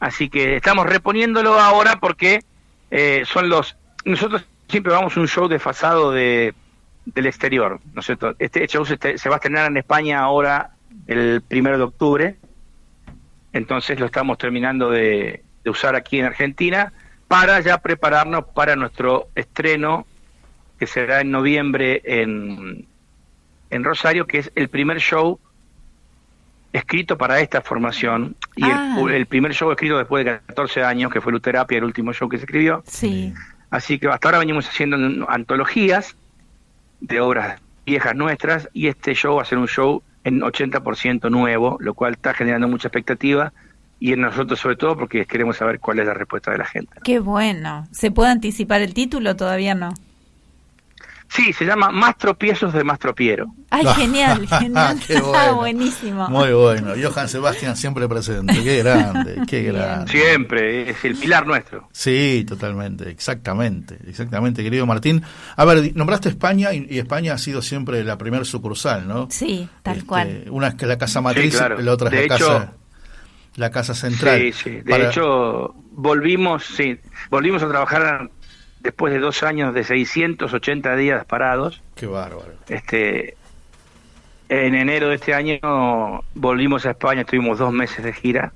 así que estamos reponiéndolo ahora porque eh, son los... Nosotros siempre vamos a un show desfasado de, del exterior, ¿no es cierto? Este show se, este- se va a estrenar en España ahora el primero de octubre, entonces lo estamos terminando de, de usar aquí en Argentina para ya prepararnos para nuestro estreno que será en noviembre en, en Rosario, que es el primer show escrito para esta formación y Ah. el, el primer show escrito después de 14 años, que fue Luterapia, el último show que se escribió. Sí. Así que hasta ahora venimos haciendo antologías de obras viejas nuestras y este show va a ser un show en 80% nuevo, lo cual está generando mucha expectativa y en nosotros sobre todo porque queremos saber cuál es la respuesta de la gente. Qué bueno. ¿Se puede anticipar el título? Todavía no. Sí, se llama Más tropiezos de Más tropiero. Ay, genial, genial. Qué bueno. Buenísimo. Muy bueno, Johann Sebastián siempre presente, qué grande, qué grande. Siempre, es el pilar nuestro. Sí, totalmente, exactamente, exactamente, querido Martín. A ver, nombraste España y, y España ha sido siempre la primer sucursal, ¿no? Sí, tal Este, cual. Una es que la casa matriz, claro. la otra es De la hecho- casa, la casa central. Sí, sí. De Para- hecho, volvimos, sí, volvimos a trabajar después de dos años de 680 días parados. Qué bárbaro. Este, en enero de este año volvimos a España, estuvimos dos meses de gira.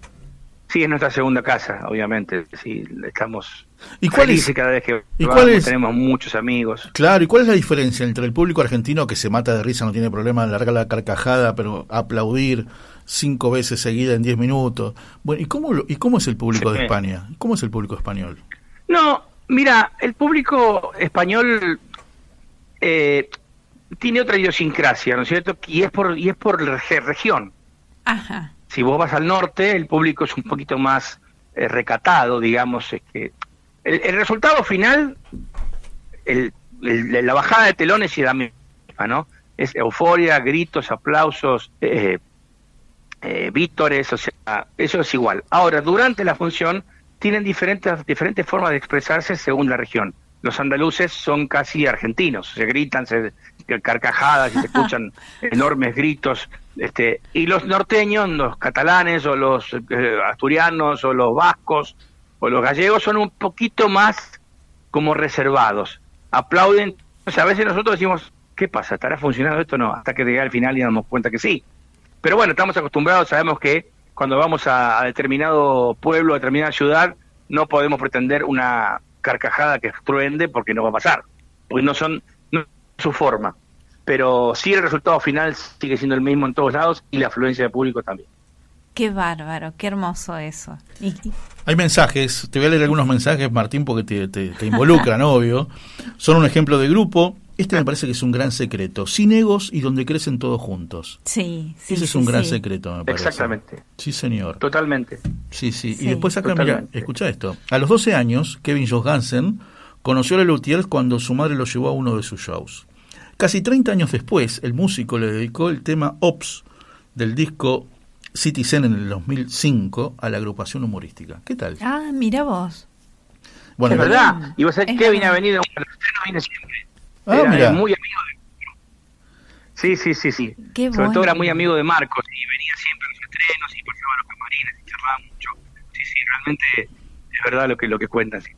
Sí, es nuestra segunda casa, obviamente. Sí, estamos ¿Y cuál es- cada vez que y vamos, cuál es- tenemos muchos amigos. Claro, ¿y cuál es la diferencia entre el público argentino que se mata de risa, no tiene problema en largar la carcajada, pero aplaudir cinco veces seguida en diez minutos? Bueno, ¿y cómo, y cómo es el público Sí. de España? ¿Cómo es el público español? No, mira, el público español eh, tiene otra idiosincrasia, ¿no es cierto? Y es por y es por reg- región. Ajá. Si vos vas al norte, el público es un poquito más eh, recatado, digamos. Es que el, el resultado final, el, el- la bajada de telones y la misma, ¿no? Es euforia, gritos, aplausos, eh, eh, vítores, o sea, eso es igual. Ahora, durante la función tienen diferentes, diferentes formas de expresarse según la región. Los andaluces son casi argentinos, se gritan, se carcajadas y se escuchan enormes gritos. Este, y los norteños, los catalanes o los eh, asturianos o los vascos o los gallegos son un poquito más como reservados. Aplauden, o sea, a veces nosotros decimos, ¿qué pasa? ¿Estará funcionando esto? No, hasta que llega al final y nos damos cuenta que sí. Pero bueno, estamos acostumbrados, sabemos que cuando vamos a, a determinado pueblo, a determinada ciudad, no podemos pretender una carcajada que truende porque no va a pasar, porque no son no es su forma. Pero sí el resultado final sigue siendo el mismo en todos lados y la afluencia de público también. Qué bárbaro, qué hermoso eso. Y- Hay mensajes, te voy a leer algunos mensajes, Martín, porque te, te- te involucran, obvio. Son un ejemplo de grupo. Este me parece que es un gran secreto. Sin egos y donde crecen todos juntos. sí, sí. Ese es sí, un gran sí. secreto, me parece. Exactamente. Sí, señor. Totalmente. Sí, sí. Sí. Y después acá, mira, escucha esto. A los 12 años, Kevin Johansen conoció a Lelutier cuando su madre lo llevó a uno de sus shows. Casi 30 años después, el músico le dedicó el tema Ops del disco Citizen en el 2005 a la agrupación humorística. ¿Qué tal? Ah, mira vos. Bueno, es verdad. Y vos sabés Kevin ha venido, viene siempre. Ah, Era mira. muy amigo de Sí, sí, sí, sí. Qué Sobre todo era muy amigo de Marcos y venía siempre a los estrenos y pasaba a los camarines y charlaba mucho. Sí, sí, realmente es verdad lo que lo que cuentan. sí.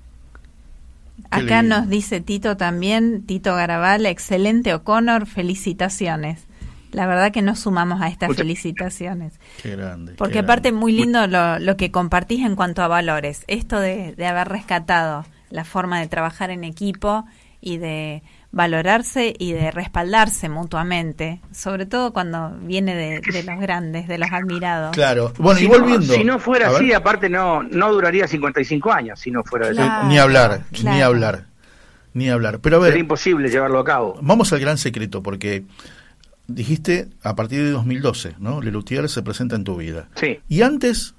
Acá lindo. nos dice Tito también, Tito Garabal, excelente O'Connor, felicitaciones. La verdad que nos sumamos a estas Muchas- felicitaciones. Qué grande. Porque qué aparte grande. muy lindo lo, lo que compartís en cuanto a valores. Esto de, de haber rescatado la forma de trabajar en equipo y de valorarse y de respaldarse mutuamente, sobre todo cuando viene de, de los grandes, de los admirados. Claro. Bueno, si y no- volviendo. si no fuera así, aparte no no duraría 55 años si no fuera así. Claro. Ni hablar, ni hablar. Ni hablar. Pero a ver, Sería imposible llevarlo a cabo. Vamos al gran secreto, porque dijiste a partir de 2012, ¿no? Lelutier se presenta en tu vida. Sí. Y antes,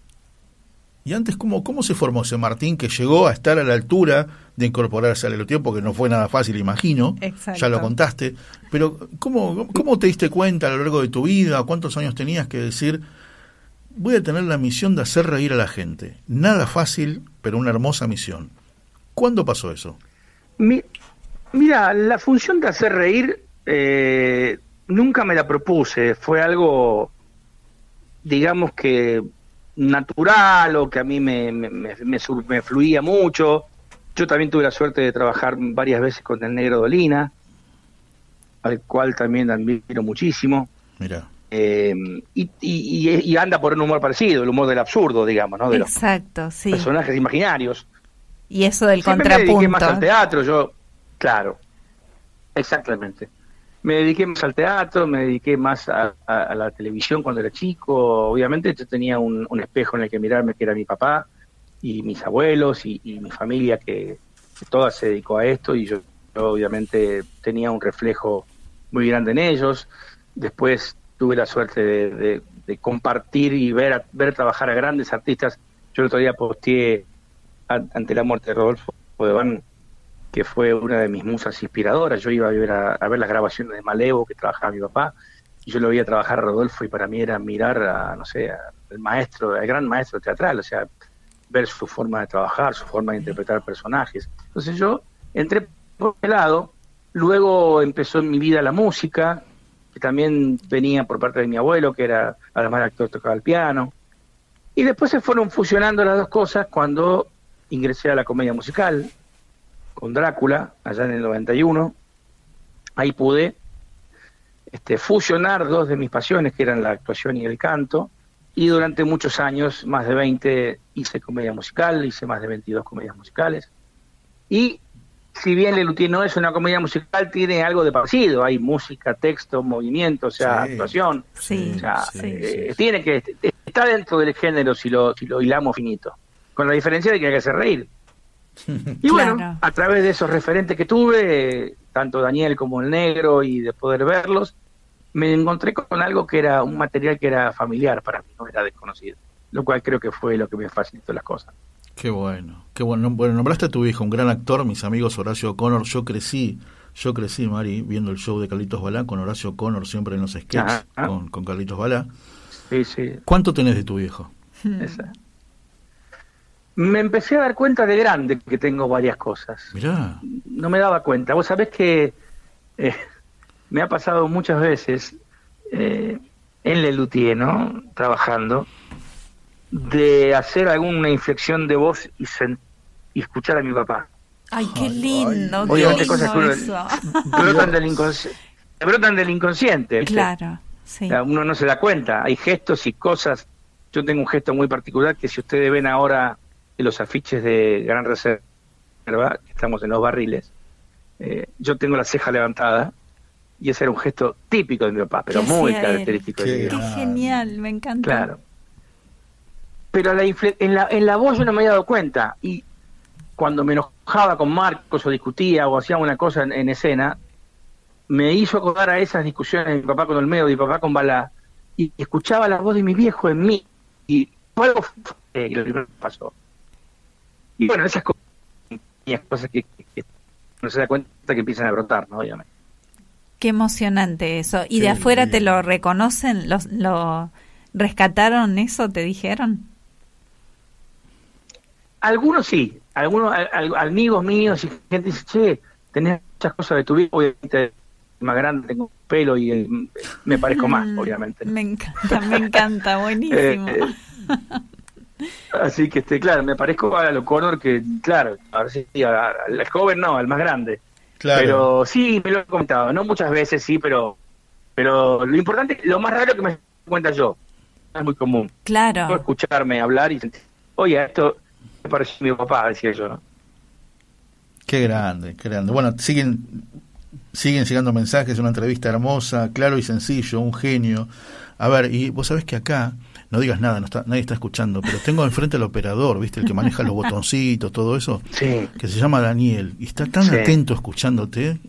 y antes ¿cómo, ¿cómo se formó ese Martín que llegó a estar a la altura de incorporarse a Lelutier? Porque no fue nada fácil, imagino. Exacto. Ya lo contaste. Pero ¿cómo, ¿cómo te diste cuenta a lo largo de tu vida? ¿Cuántos años tenías que decir, voy a tener la misión de hacer reír a la gente? Nada fácil, pero una hermosa misión. ¿Cuándo pasó eso? Mi- mira, la función de hacer reír eh, nunca me la propuse, fue algo, digamos que natural o que a mí me, me, me- me me fluía mucho. Yo también tuve la suerte de trabajar varias veces con el negro Dolina, al cual también admiro muchísimo. Mira. Eh, y, y- y- anda por un humor parecido, el humor del absurdo, digamos, ¿no? De los Exacto, sí. personajes imaginarios. Y eso del Siempre me dediqué más al contrapunto. teatro, yo, claro, exactamente. Me dediqué más al teatro, me dediqué más a, la televisión cuando era chico. Obviamente yo tenía un, espejo en el que mirarme, que era mi papá y mis abuelos y, mi familia, que, que toda se dedicó a esto y yo, obviamente tenía un reflejo muy grande en ellos. Después tuve la suerte de, compartir y ver, ver trabajar a grandes artistas. Yo el otro día posteé an- ante la muerte de Rodolfo Deván, que fue una de mis musas inspiradoras. Yo iba a ver, a, a ver las grabaciones de Malevo que trabajaba mi papá, y yo lo veía trabajar a Rodolfo y para mí era mirar a, no sé, al maestro, al gran maestro teatral, o sea, ver su forma de trabajar, su forma de interpretar personajes. Entonces yo entré por ese lado, luego empezó en mi vida la música, que también venía por parte de mi abuelo, que era además de actor, tocaba el piano. Y después se fueron fusionando las dos cosas cuando ingresé a la comedia musical con Drácula, allá en el 91. Ahí pude este, fusionar dos de mis pasiones, que eran la actuación y el canto. Y durante muchos años, más de 20, hice comedia musical, hice más de 22 comedias musicales. Y si bien Lelutier no es una comedia musical, tiene algo de parecido. Hay música, texto, movimiento, o sea, Sí. actuación. Sí, O sea, sí. eh, tiene que está dentro del género si lo, si lo hilamos finito. Con la diferencia de que hay que hacer reír. Y bueno, Claro. a través de esos referentes que tuve, tanto Daniel como el negro, y de poder verlos, me encontré con algo que era un material que era familiar para mí, no era desconocido, lo cual creo que fue lo que me facilitó las cosas. Qué bueno, qué bueno. Bueno, nombraste a tu hijo, un gran actor, mis amigos Horacio Connor. Yo crecí, yo crecí, Mari, viendo el show de Carlitos Balá con Horacio Connor siempre en los sketches con, con Carlitos Balá. Sí, sí. ¿Cuánto tenés de tu viejo? Esa. Me empecé a dar cuenta de grande que tengo varias cosas. Mirá, No me daba cuenta. Vos sabés que eh, me ha pasado muchas veces eh, en Lelutier, ¿no? Trabajando, de hacer alguna inflexión de voz y, escuchar a mi papá. Ay, qué lindo, Obviamente lindo cosas que uno- eso. brotan del, brotan del inconsciente. ¿viste? Claro, sí. O sea, uno no se da cuenta. Hay gestos y cosas. Yo tengo un gesto muy particular que si ustedes ven ahora en los afiches de Gran Reserva, que estamos en los barriles, eh, yo tengo la ceja levantada y ese era un gesto típico de mi papá, pero ¿Qué muy característico de mi Qué genial, me encanta. Claro. Pero la en, la, en la voz yo no me había dado cuenta. Y cuando me enojaba con Marcos o discutía o hacía una cosa en, en escena, me hizo acordar a esas discusiones de mi papá con Olmedo, de mi papá con Balá. Y escuchaba la voz de mi viejo en mí. Y fue algo lo primero que pasó. Y bueno, esas cosas, pequeñas cosas que, que- que no se da cuenta que empiezan a brotar, ¿no? Obviamente. Qué emocionante eso. ¿Y de afuera te lo reconocen? ¿Los, ¿Lo rescataron eso? ¿Te dijeron? Algunos sí, algunos al- al- amigos míos y gente dice, che, tenés muchas cosas de tu vida, obviamente más grande, tengo pelo y eh, me parezco más, obviamente. Me encanta, me encanta, buenísimo. Eh, Así que, este, claro, me parezco a lo Connor que, claro, a ver si a- a- al joven no, al más grande. Claro. Pero sí, me lo he comentado, no muchas veces, sí, pero pero lo importante, lo más raro que me cuenta yo, es muy común. Claro. No escucharme hablar y sentir, oye, esto me pareció mi papá, decía yo, ¿no? qué grande, qué grande. Bueno, siguen, siguen llegando mensajes, una entrevista hermosa, claro y sencillo, un genio. A ver, y vos sabés que acá, no digas nada, no está, nadie está escuchando, pero tengo enfrente al operador, ¿viste? El que maneja los botoncitos, todo eso, Sí. que se llama Daniel, y está tan Sí. atento escuchándote.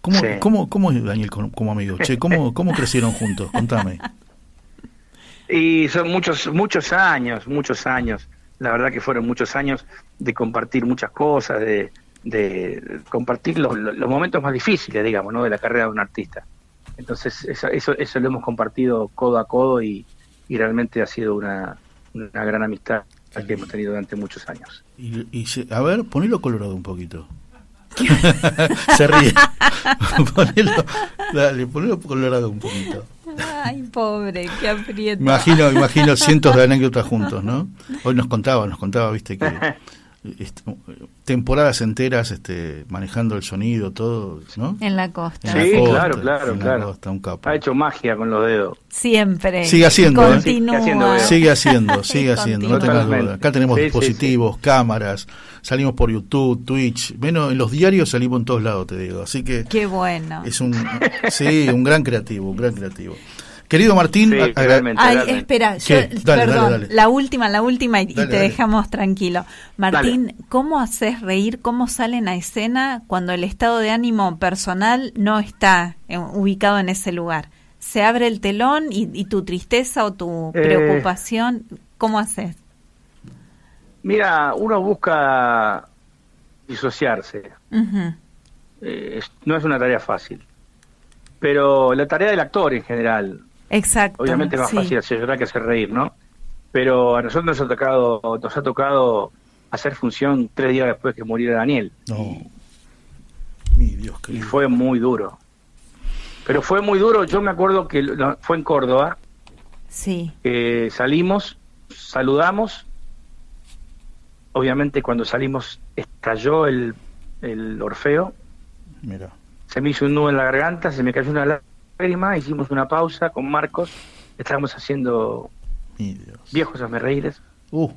¿Cómo, Sí. cómo, cómo es Daniel como, como amigo? Che, ¿cómo, ¿cómo crecieron juntos? Contame. Y son muchos, muchos años, muchos años. La verdad que fueron muchos años de compartir muchas cosas, de, de compartir los, los- los momentos más difíciles, digamos, ¿no? de la carrera de un artista. Entonces, eso, eso, eso lo hemos compartido codo a codo y, y realmente ha sido una, una gran amistad que hemos tenido durante muchos años. Y, y se- a ver, ponelo colorado un poquito. se ríe. ponelo, dale, ponelo colorado un poquito. Ay, pobre, qué aprieto. Imagino, imagino cientos de anécdotas juntos, ¿no? Hoy nos contaba, nos contaba, viste, que temporadas enteras este, manejando el sonido, todo, ¿no? En la costa. En la Sí, costa, claro, claro, en la claro. costa, un capo. Ha hecho magia con los dedos. Siempre. Sigue haciendo, ¿eh? Continúa. Sigue haciendo. Sigue haciendo, sigue haciendo, no tengas duda. Acá tenemos Sí, sí, dispositivos, cámaras, salimos por YouTube, Twitch, menos en los diarios salimos en todos lados, te digo. Así que Qué bueno. es un, sí, un gran creativo, un gran creativo. Querido Martín, Sí, realmente, Ay, realmente. espera, yo, perdón, dale, dale. la última, la última y, te dale. dejamos tranquilo. Martín, ¿cómo haces reír, cómo salen a escena cuando el estado de ánimo personal no está eh, ubicado en ese lugar? ¿Se abre el telón y, y tu tristeza o tu Eh. preocupación, cómo haces? Mira, uno busca disociarse. Eh, no es una tarea fácil. Pero la tarea del actor en general, Exacto. obviamente es más sí. fácil hacer llorar que hacer reír, ¿no? Pero a nosotros nos ha tocado, nos ha tocado hacer función tres días después que muriera Daniel. No. Mi Dios, Y querido. fue muy duro. Pero fue muy duro, yo me acuerdo que lo- fue en Córdoba, Sí. que salimos, saludamos, obviamente cuando salimos estalló el, el Orfeo, Mira. se me hizo un nudo en la garganta, se me cayó una lágrima, hicimos una pausa con Marcos, estábamos haciendo Mi Dios. viejos reíres Uh,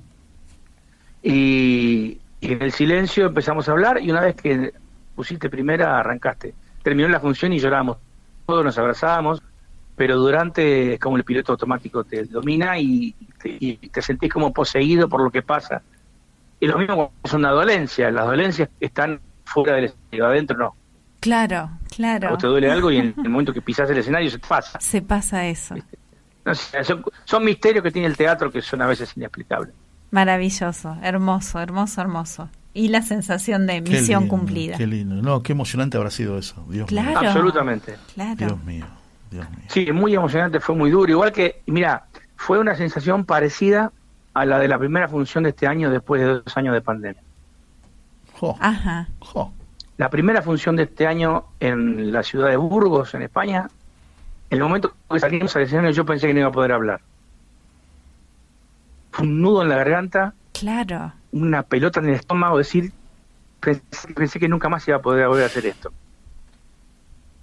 y, y en el silencio empezamos a hablar y una vez que pusiste primera arrancaste. Terminó la función y lloramos, todos nos abrazábamos, pero durante es como el piloto automático te domina y te, y te sentís como poseído por lo que pasa. Y lo mismo es una dolencia, las dolencias están fuera del escenario, adentro no. Claro, Claro. Vos te duele algo y en el momento que pisas el escenario se te pasa. Se pasa eso. No son, son misterios que tiene el teatro que son a veces inexplicables. Maravilloso, hermoso, hermoso, hermoso. Y la sensación de Qué misión lindo, cumplida. Qué lindo. No, qué emocionante habrá sido eso. Dios Claro. mío. Absolutamente. Claro. Dios mío. Dios mío. Sí, muy emocionante, fue muy duro. Igual que, mira, fue una sensación parecida a la de la primera función de este año después de dos años de pandemia. Jo, Ajá. jo. La primera función de este año en la ciudad de Burgos, en España, en el momento que salimos al escenario yo pensé que no iba a poder hablar. Fue un nudo en la garganta, Claro. una pelota en el estómago, decir, pensé, pensé que nunca más iba a poder volver a hacer esto.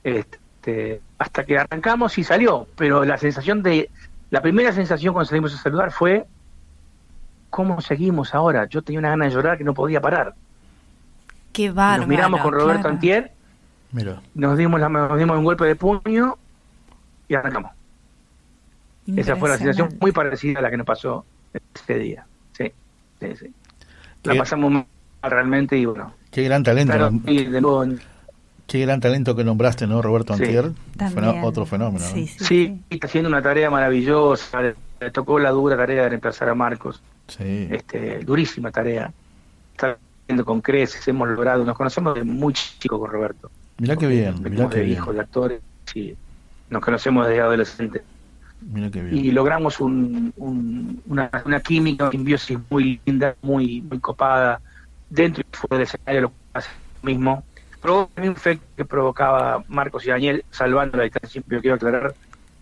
Este, hasta que arrancamos y salió, pero la sensación de, la primera sensación cuando salimos a saludar fue, ¿cómo seguimos ahora? Yo tenía una gana de llorar que no podía parar. Qué bárbaro. nos miramos con Roberto claro. Antier, Mira. nos dimos, la- nos dimos un golpe de puño y arrancamos. Esa fue la sensación Impresionante. muy parecida a la que nos pasó ese día. Sí, sí, sí. La Qué- pasamos mal realmente y bueno. Qué gran talento. Claro, nom- y de nuevo, Qué gran talento que nombraste, ¿no, Roberto Sí. Antier? Fenó- otro fenómeno. ¿no? Sí, sí, sí, está haciendo una tarea maravillosa. Le, le tocó la dura tarea de reemplazar a Marcos. Sí. Este, durísima tarea. Está con creces, hemos logrado. Nos conocemos de muy chico con Roberto. Mirá qué bien, mirá qué bien. hijos de actores. Sí, nos conocemos desde adolescentes. Mirá qué bien. y logramos un- un- una, una química, una simbiosis muy linda, muy muy copada, dentro y fuera del escenario lo hace lo mismo. Provocó mismo efecto que provocaba Marcos y Daniel, salvando la distancia, siempre quiero aclarar,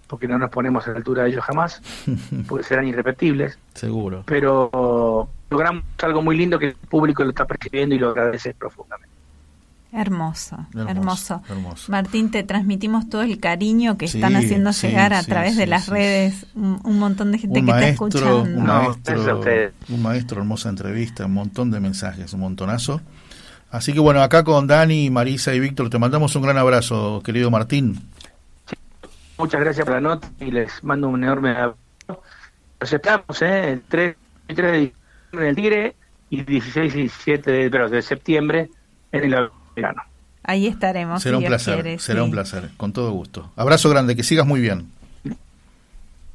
porque no nos ponemos a la altura de ellos jamás, porque serán irrepetibles, Seguro. pero logramos algo muy lindo que el público lo está percibiendo y lo agradece profundamente. Hermoso, Hermoso, hermoso. Martín, te transmitimos todo el cariño que Sí, están haciendo sí, llegar a sí, través sí, de las sí, redes un, un montón de gente un que está maestro, escuchando. un No, maestro, un maestro, hermosa entrevista, un montón de mensajes, un montonazo. Así que bueno, acá con Dani, Marisa y Víctor te mandamos un gran abrazo, querido Martín. Muchas gracias por la nota y les mando un enorme abrazo. Los esperamos, ¿eh? El 3, el 3 de diciembre en el Tigre y 16 y 17 de, pero de septiembre en el verano. Ahí estaremos. será si un Dios placer, quiere, será sí. un placer, con todo gusto. Abrazo grande, que sigas muy bien.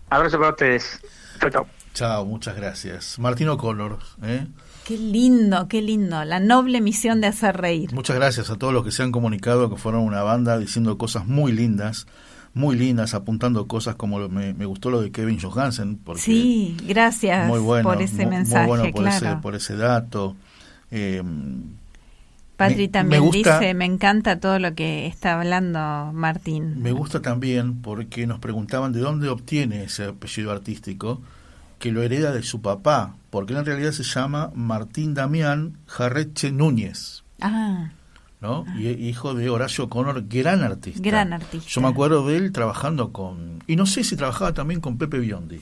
Abrazo para ustedes. Chau, chau. Chao, muchas gracias. Martín O'Connor, ¿eh? Qué lindo, qué lindo. La noble misión de hacer reír. Muchas gracias a todos los que se han comunicado, que fueron una banda diciendo cosas muy lindas, muy lindas, apuntando cosas como lo- me, me gustó lo de Kevin Johansen, porque Sí, gracias muy bueno, por ese mu- muy mensaje, bueno por, claro. ese, por ese dato. Eh, Patri también me gusta- dice, me encanta todo lo que está hablando Martín. Me gusta también porque nos preguntaban de dónde obtiene ese apellido artístico, que lo hereda de su papá, porque en realidad se llama Martín Damián Jarreche Núñez, Ah, ¿no? Y hijo de Horacio Connor, gran artista. gran artista. Yo me acuerdo de él trabajando con... Y no sé si trabajaba también con Pepe Biondi.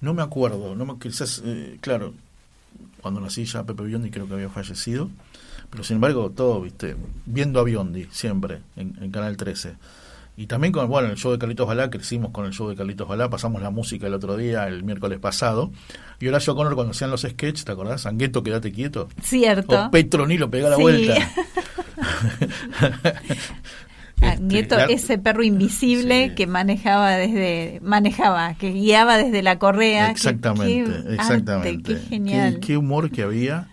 No me acuerdo. No me, quizás, eh, claro, cuando nací ya Pepe Biondi creo que había fallecido. Pero sin embargo, todo, viste, viendo a Biondi siempre en, en Canal 13. Y también con, bueno, el show de Carlitos Balá, crecimos con el show de Carlitos Balá, pasamos la música el otro día, el miércoles pasado. Y Horacio Connor cuando hacían los sketches, ¿te acordás? Sangueto, quédate quieto. Cierto. O Petronilo, pega la Sí. vuelta. Ah, Este, Nieto, ese perro invisible Sí. que manejaba desde, manejaba, que guiaba desde la correa. que- Exactamente, qué exactamente. arte, qué genial. Qué, qué humor que había,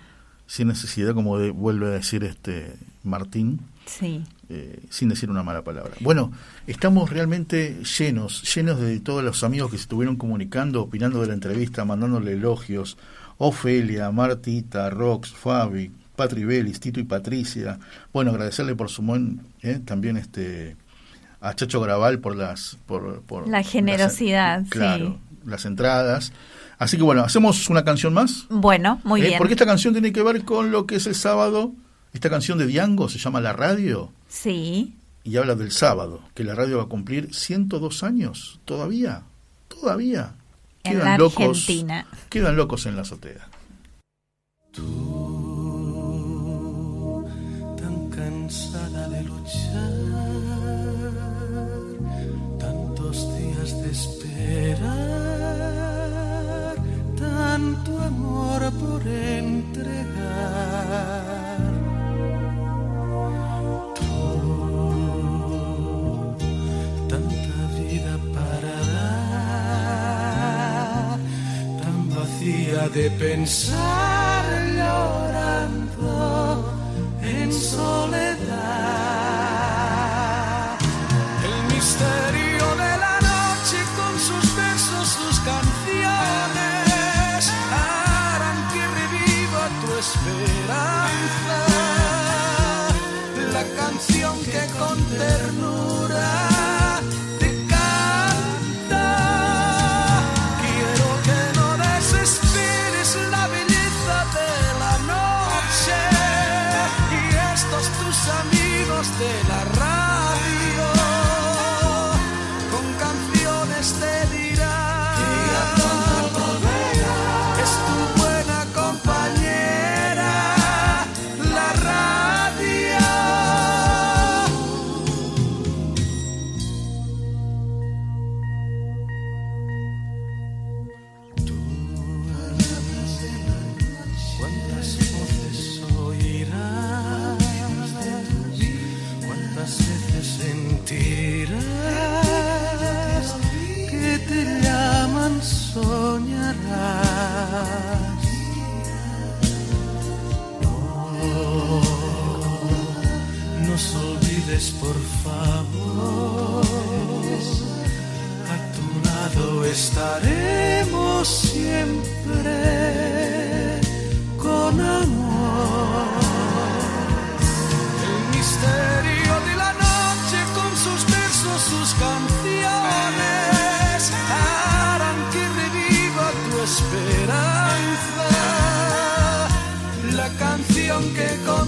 sin necesidad, como de- vuelve a decir este Martín, Sí. eh, sin decir una mala palabra. Bueno, estamos realmente llenos, llenos de todos los amigos que se estuvieron comunicando, opinando de la entrevista, mandándole elogios. Ofelia, Martita, Rox, Fabi, Patri Belis, Tito y Patricia. Bueno, agradecerle por su buen, eh, también este a Chacho Graval por las por, por La generosidad, las- claro, sí. las entradas. Así que bueno, hacemos una canción más. Bueno, muy Eh, bien. Porque esta canción tiene que ver con lo que es el sábado. Esta canción de Diango se llama La Radio Sí. y habla del sábado, que la radio va a cumplir 102 años todavía, todavía. En Quedan la locos, Argentina. quedan locos en la azotea. tan cansada de luchar, tantos días de esperar, tanto amor por entregar. Tanta vida para dar, tan vacía de pensar. Estaremos siempre con amor. El misterio de la noche con sus versos, sus canciones harán que reviva tu esperanza. La canción que con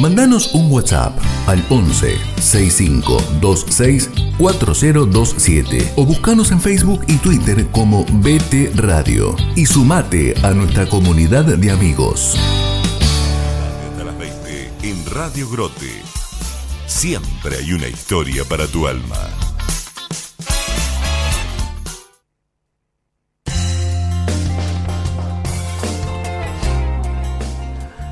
Mandanos un WhatsApp al 11 65 26 4027 o buscanos en Facebook y Twitter como BT Radio y sumate a nuestra comunidad de amigos. Hasta las 20 en Radio Grote. Siempre hay una historia para tu alma.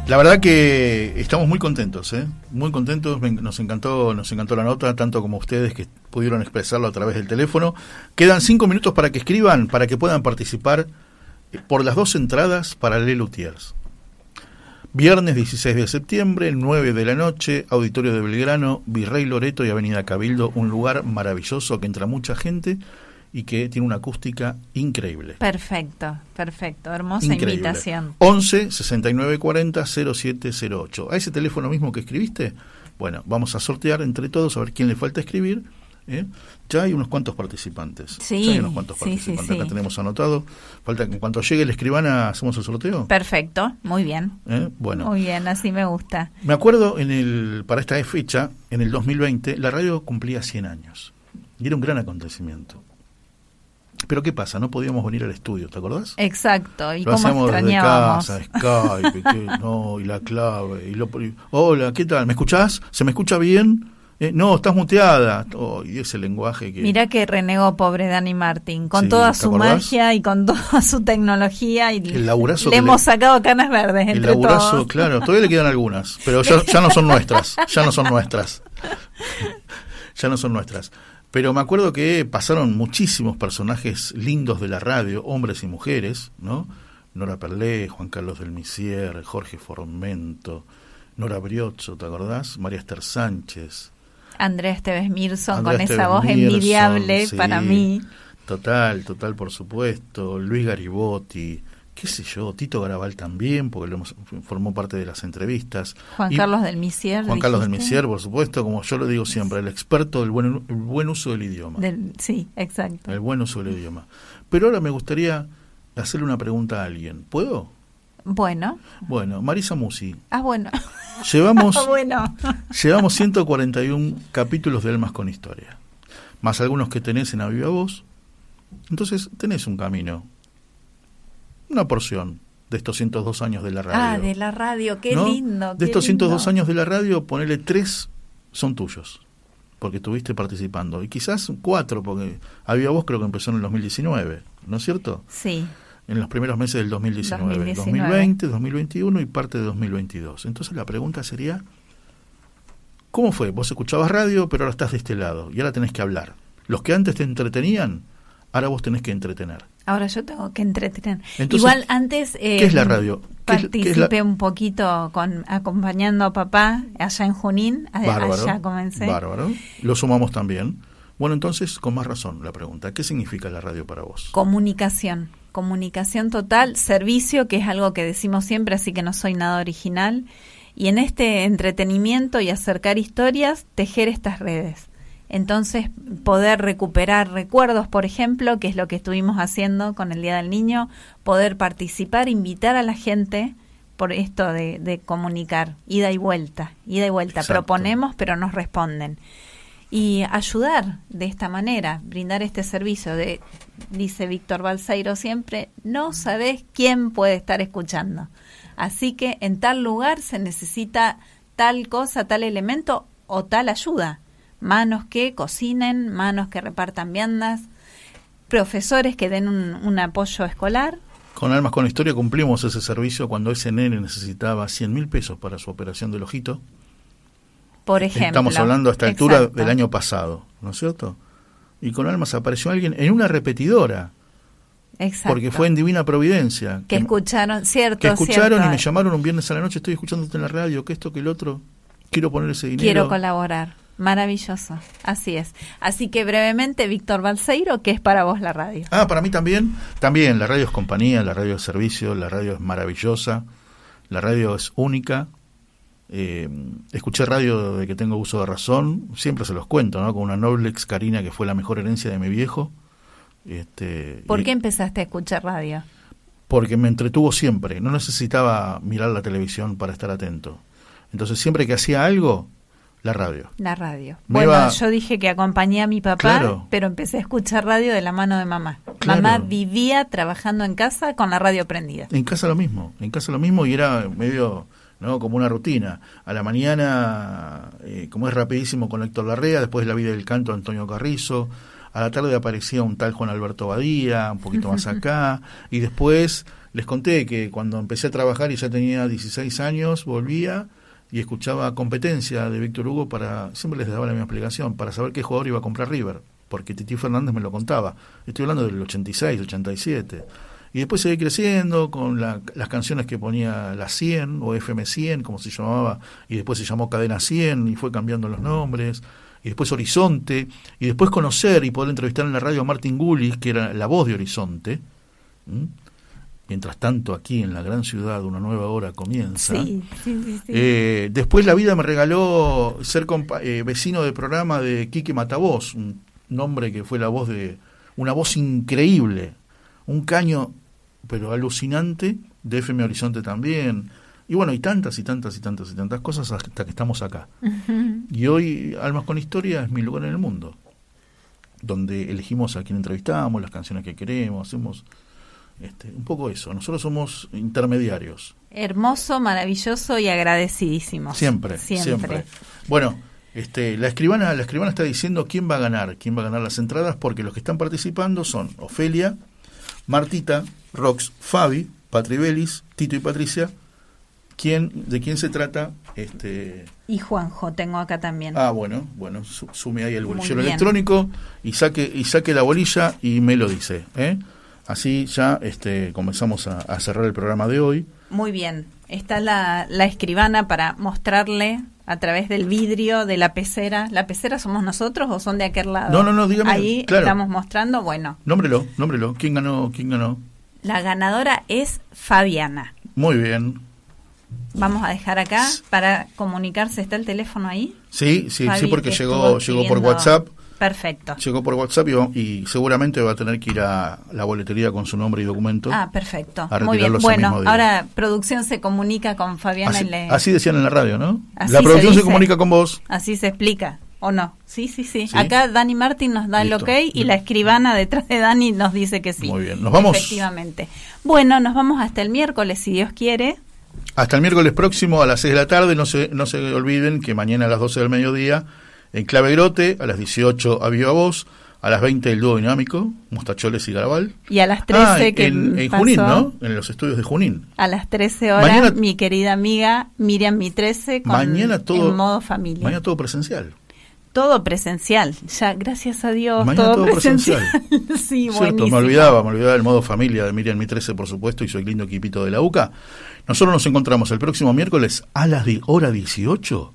La verdad que estamos muy contentos, ¿eh? muy contentos. Nos encantó, nos encantó la nota, tanto como ustedes que pudieron expresarlo a través del teléfono. Quedan cinco minutos para que escriban, para que puedan participar eh, por las dos entradas para Le Luthiers. Viernes 16 de septiembre, 9 de la noche, Auditorio de Belgrano, Virrey Loreto y Avenida Cabildo, un lugar maravilloso que entra mucha gente y que tiene una acústica increíble. Perfecto, perfecto. Hermosa Increíble. invitación. 11 69 40 0708. A ese teléfono mismo que escribiste, bueno, vamos a sortear entre todos a ver quién le falta escribir. ¿eh? Ya hay unos cuantos participantes. Sí, ya hay unos cuantos sí, participantes. sí, sí. Acá tenemos anotado. Falta que en cuanto llegue el escribana hacemos el sorteo. Perfecto, muy bien. ¿Eh? Bueno, Muy bien, así me gusta. me acuerdo en el para esta fecha, en el 2020, la radio cumplía 100 años. Y era un gran acontecimiento. Pero ¿qué pasa? No podíamos venir al estudio, ¿te acordás? Exacto, y Lo cómo hacíamos desde extrañábamos. casa, Skype, que- no, y la clave, y lo, y- hola, ¿qué tal? ¿Me escuchás? ¿Se me escucha bien? Eh, no, estás muteada. Oh, y ese lenguaje que... Mirá que renegó pobre Dani Martín, con Sí, toda ¿te su acordás? magia y con toda su tecnología y El laburazo le hemos le- sacado canas verdes El entre laburazo, todos. claro, todavía le quedan algunas, pero ya, ya no son nuestras, ya no son nuestras. ya no son nuestras. Pero me acuerdo que pasaron muchísimos personajes lindos de la radio, hombres y mujeres, ¿no? Nora Perlé, Juan Carlos del Misier, Jorge Formento, Nora Briozzo, ¿te acordás? María Esther Sánchez. Andrés Tevez Mirson con esa voz Mirson, envidiable sí. para mí. Total, total, por supuesto. Luis Garibotti, qué sé yo, Tito Garabal también, porque lo hemos- formó parte de las entrevistas. Juan Y- Carlos del Misier. Juan Carlos del. Misier, por supuesto, como yo lo digo siempre, el experto del buen, el buen uso del idioma. Del- sí, exacto. El buen uso del idioma. Pero ahora me gustaría hacerle una pregunta a alguien. ¿Puedo? Bueno, Bueno, Marisa Musi, ah, bueno. llevamos, Ah, bueno. llevamos 141 capítulos de Almas con Historia, más algunos que tenés en Aviva Voz. Entonces tenés un camino, una porción de estos 102 años de la radio. Ah, de la radio, qué ¿no? lindo. De qué estos lindo. 102 años de la radio, ponele tres son tuyos, porque estuviste participando. Y quizás cuatro, porque había vos creo que empezó en el 2019, ¿no es cierto? Sí, En los primeros meses del 2019, 2019. 2020, 2021 y parte de 2022. Entonces la pregunta sería, ¿cómo fue? Vos escuchabas radio, pero ahora estás de este lado y ahora tenés que hablar. Los que antes te entretenían, ahora vos tenés que entretener. Ahora yo tengo que entretener. Entonces, Igual antes... eh, ¿Qué es la radio? ¿Qué es- qué es la- Participé un poquito con acompañando a papá allá en Junín. Bárbaro. Allá comencé. Bárbaro. Lo sumamos también. Bueno, entonces, con más razón la pregunta, ¿qué significa la radio para vos? Comunicación, comunicación total, servicio, que es algo que decimos siempre, así que no soy nada original. Y en este entretenimiento y acercar historias, tejer estas redes. Entonces, poder recuperar recuerdos, por ejemplo, que es lo que estuvimos haciendo con el Día del Niño, poder participar, invitar a la gente por esto de, de comunicar, ida y vuelta, ida y vuelta. Exacto. Proponemos, pero nos responden y ayudar de esta manera, brindar este servicio de, dice Víctor Balseiro siempre, no sabes quién puede estar escuchando. Así que en tal lugar se necesita tal cosa, tal elemento o tal ayuda. Manos que cocinen, manos que repartan viandas, profesores que den un, un apoyo escolar. Con Almas con Historia cumplimos ese servicio cuando ese nene necesitaba 100 mil pesos para su operación del ojito. Por ejemplo. Estamos hablando a esta altura del año pasado, ¿no es cierto? Y con Almas apareció alguien en una repetidora, Exacto. porque fue en Divina Providencia. que escucharon, cierto, que escucharon cierto. y me llamaron un viernes a la noche, estoy escuchándote en la radio, que esto, que el otro, quiero poner ese dinero. Quiero colaborar. Maravilloso. Así es. Así que brevemente, Víctor Balseiro, ¿qué es para vos la radio? Ah, para mí también. También, la radio es compañía, la radio es servicio, la radio es maravillosa, la radio es única. Eh, escuché radio de que tengo uso de razón, siempre se los cuento, ¿no? Con una Noblex Karina que fue la mejor herencia de mi viejo. Este, ¿Por y- qué empezaste a escuchar radio? Porque me entretuvo siempre, no necesitaba mirar la televisión para estar atento. Entonces, siempre que hacía algo, la radio. La radio. Me bueno, iba- yo dije que acompañé a mi papá, Claro. pero empecé a escuchar radio de la mano de mamá. Claro. Mamá vivía trabajando en casa con la radio prendida. En casa lo mismo, en casa lo mismo y era medio, ¿no? Como una rutina. A la mañana, eh, como es rapidísimo con Héctor Larrea, después la vida del canto Antonio Carrizo. A la tarde aparecía un tal Juan Alberto Badía, un poquito más acá. Y después les conté que cuando empecé a trabajar y ya tenía 16 años, volvía y escuchaba competencia de Víctor Hugo para, siempre les daba la misma explicación, para saber qué jugador iba a comprar River, porque Titi Fernández me lo contaba. Estoy hablando del 86, 87. Y después seguí creciendo con la- las canciones que ponía la 100 o FM 100, como se llamaba, y después se llamó Cadena 100 y fue cambiando los nombres, y después Horizonte, y después conocer y poder entrevistar en la radio a Martín Gulis, que era la voz de Horizonte. Mientras tanto, aquí en la gran ciudad, una nueva hora comienza. Sí, sí, sí. Eh, después la vida me regaló ser compa- eh, vecino de programa de Quique Matavoz, un nombre que fue la voz de una voz increíble, un caño pero alucinante de FM Horizonte también. Y bueno, y tantas y tantas y tantas y tantas cosas hasta que estamos acá. Y hoy Almas con Historia es mi lugar en el mundo. donde elegimos a quien entrevistamos, las canciones que queremos, hacemos este, un poco eso. Nosotros somos intermediarios. Hermoso, maravilloso y agradecidísimo. Siempre, siempre. Bueno, este, la escribana, la escribana está diciendo quién va a ganar, quién va a ganar las entradas, porque los que están participando son Ofelia, Martita, Rox, Fabi, Patribelis, Tito y Patricia. ¿Quién, ¿De quién se trata? Este, Y Juanjo, tengo acá también. Ah, bueno, bueno, su- sume ahí el bolillero electrónico y saque y saque la bolilla y me lo dice, ¿eh? Así ya este comenzamos a, a cerrar el programa de hoy. Muy bien. Está la, la escribana para mostrarle a través del vidrio de la pecera. ¿La pecera somos nosotros o son de aquel lado? No, no, no, dígame, Ahí claro. estamos mostrando. Bueno, Nómbrelo, nómbrelo. ¿Quién ganó? ¿Quién ganó? la ganadora es Fabiana. Muy bien. Vamos a dejar acá para comunicarse. ¿Está el teléfono ahí? Sí, sí, Fabi, sí, porque que llegó llegó por WhatsApp. Perfecto. Llegó por WhatsApp y, y seguramente va a tener que ir a la boletería con su nombre y documento. Ah, perfecto. A Muy bien. Bueno, ahora producción se comunica con Fabiana así, le... así decían en la radio, ¿no? Así la producción se, dice. comunica con vos. Así se explica, ¿o no? Sí, sí, sí. Sí. Acá Dani Martín nos da Listo. el ok y la escribana detrás de Dani nos dice que sí. Muy bien. ¿Nos vamos? Efectivamente. Bueno, nos vamos hasta el miércoles, si Dios quiere. Hasta el miércoles próximo a las 6 de la tarde. No se, no se olviden que mañana a las 12 del mediodía en Clave Grote, a las 18 a Viva Voz, a las 20 el dúo dinámico, Mostacholes y Garabal. Y a las 13 Ah, que en, en pasó, Junín, ¿no? En los estudios de Junín. A las 13 horas, Mañana- mi querida amiga Miriam Mi 13 con Mañana todo, en modo familia. mañana todo presencial. todo presencial. Ya, gracias a Dios, Mañana todo, todo presencial. presencial. sí, Cierto, me olvidaba, me olvidaba el modo familia de Miriam Mi 13, por supuesto, y su lindo equipito de la UCA. Nosotros nos encontramos el próximo miércoles a las hora 18.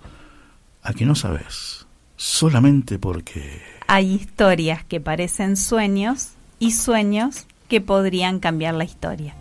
A que no sabes. Solamente porque. Hay historias que parecen sueños y sueños que podrían cambiar la historia.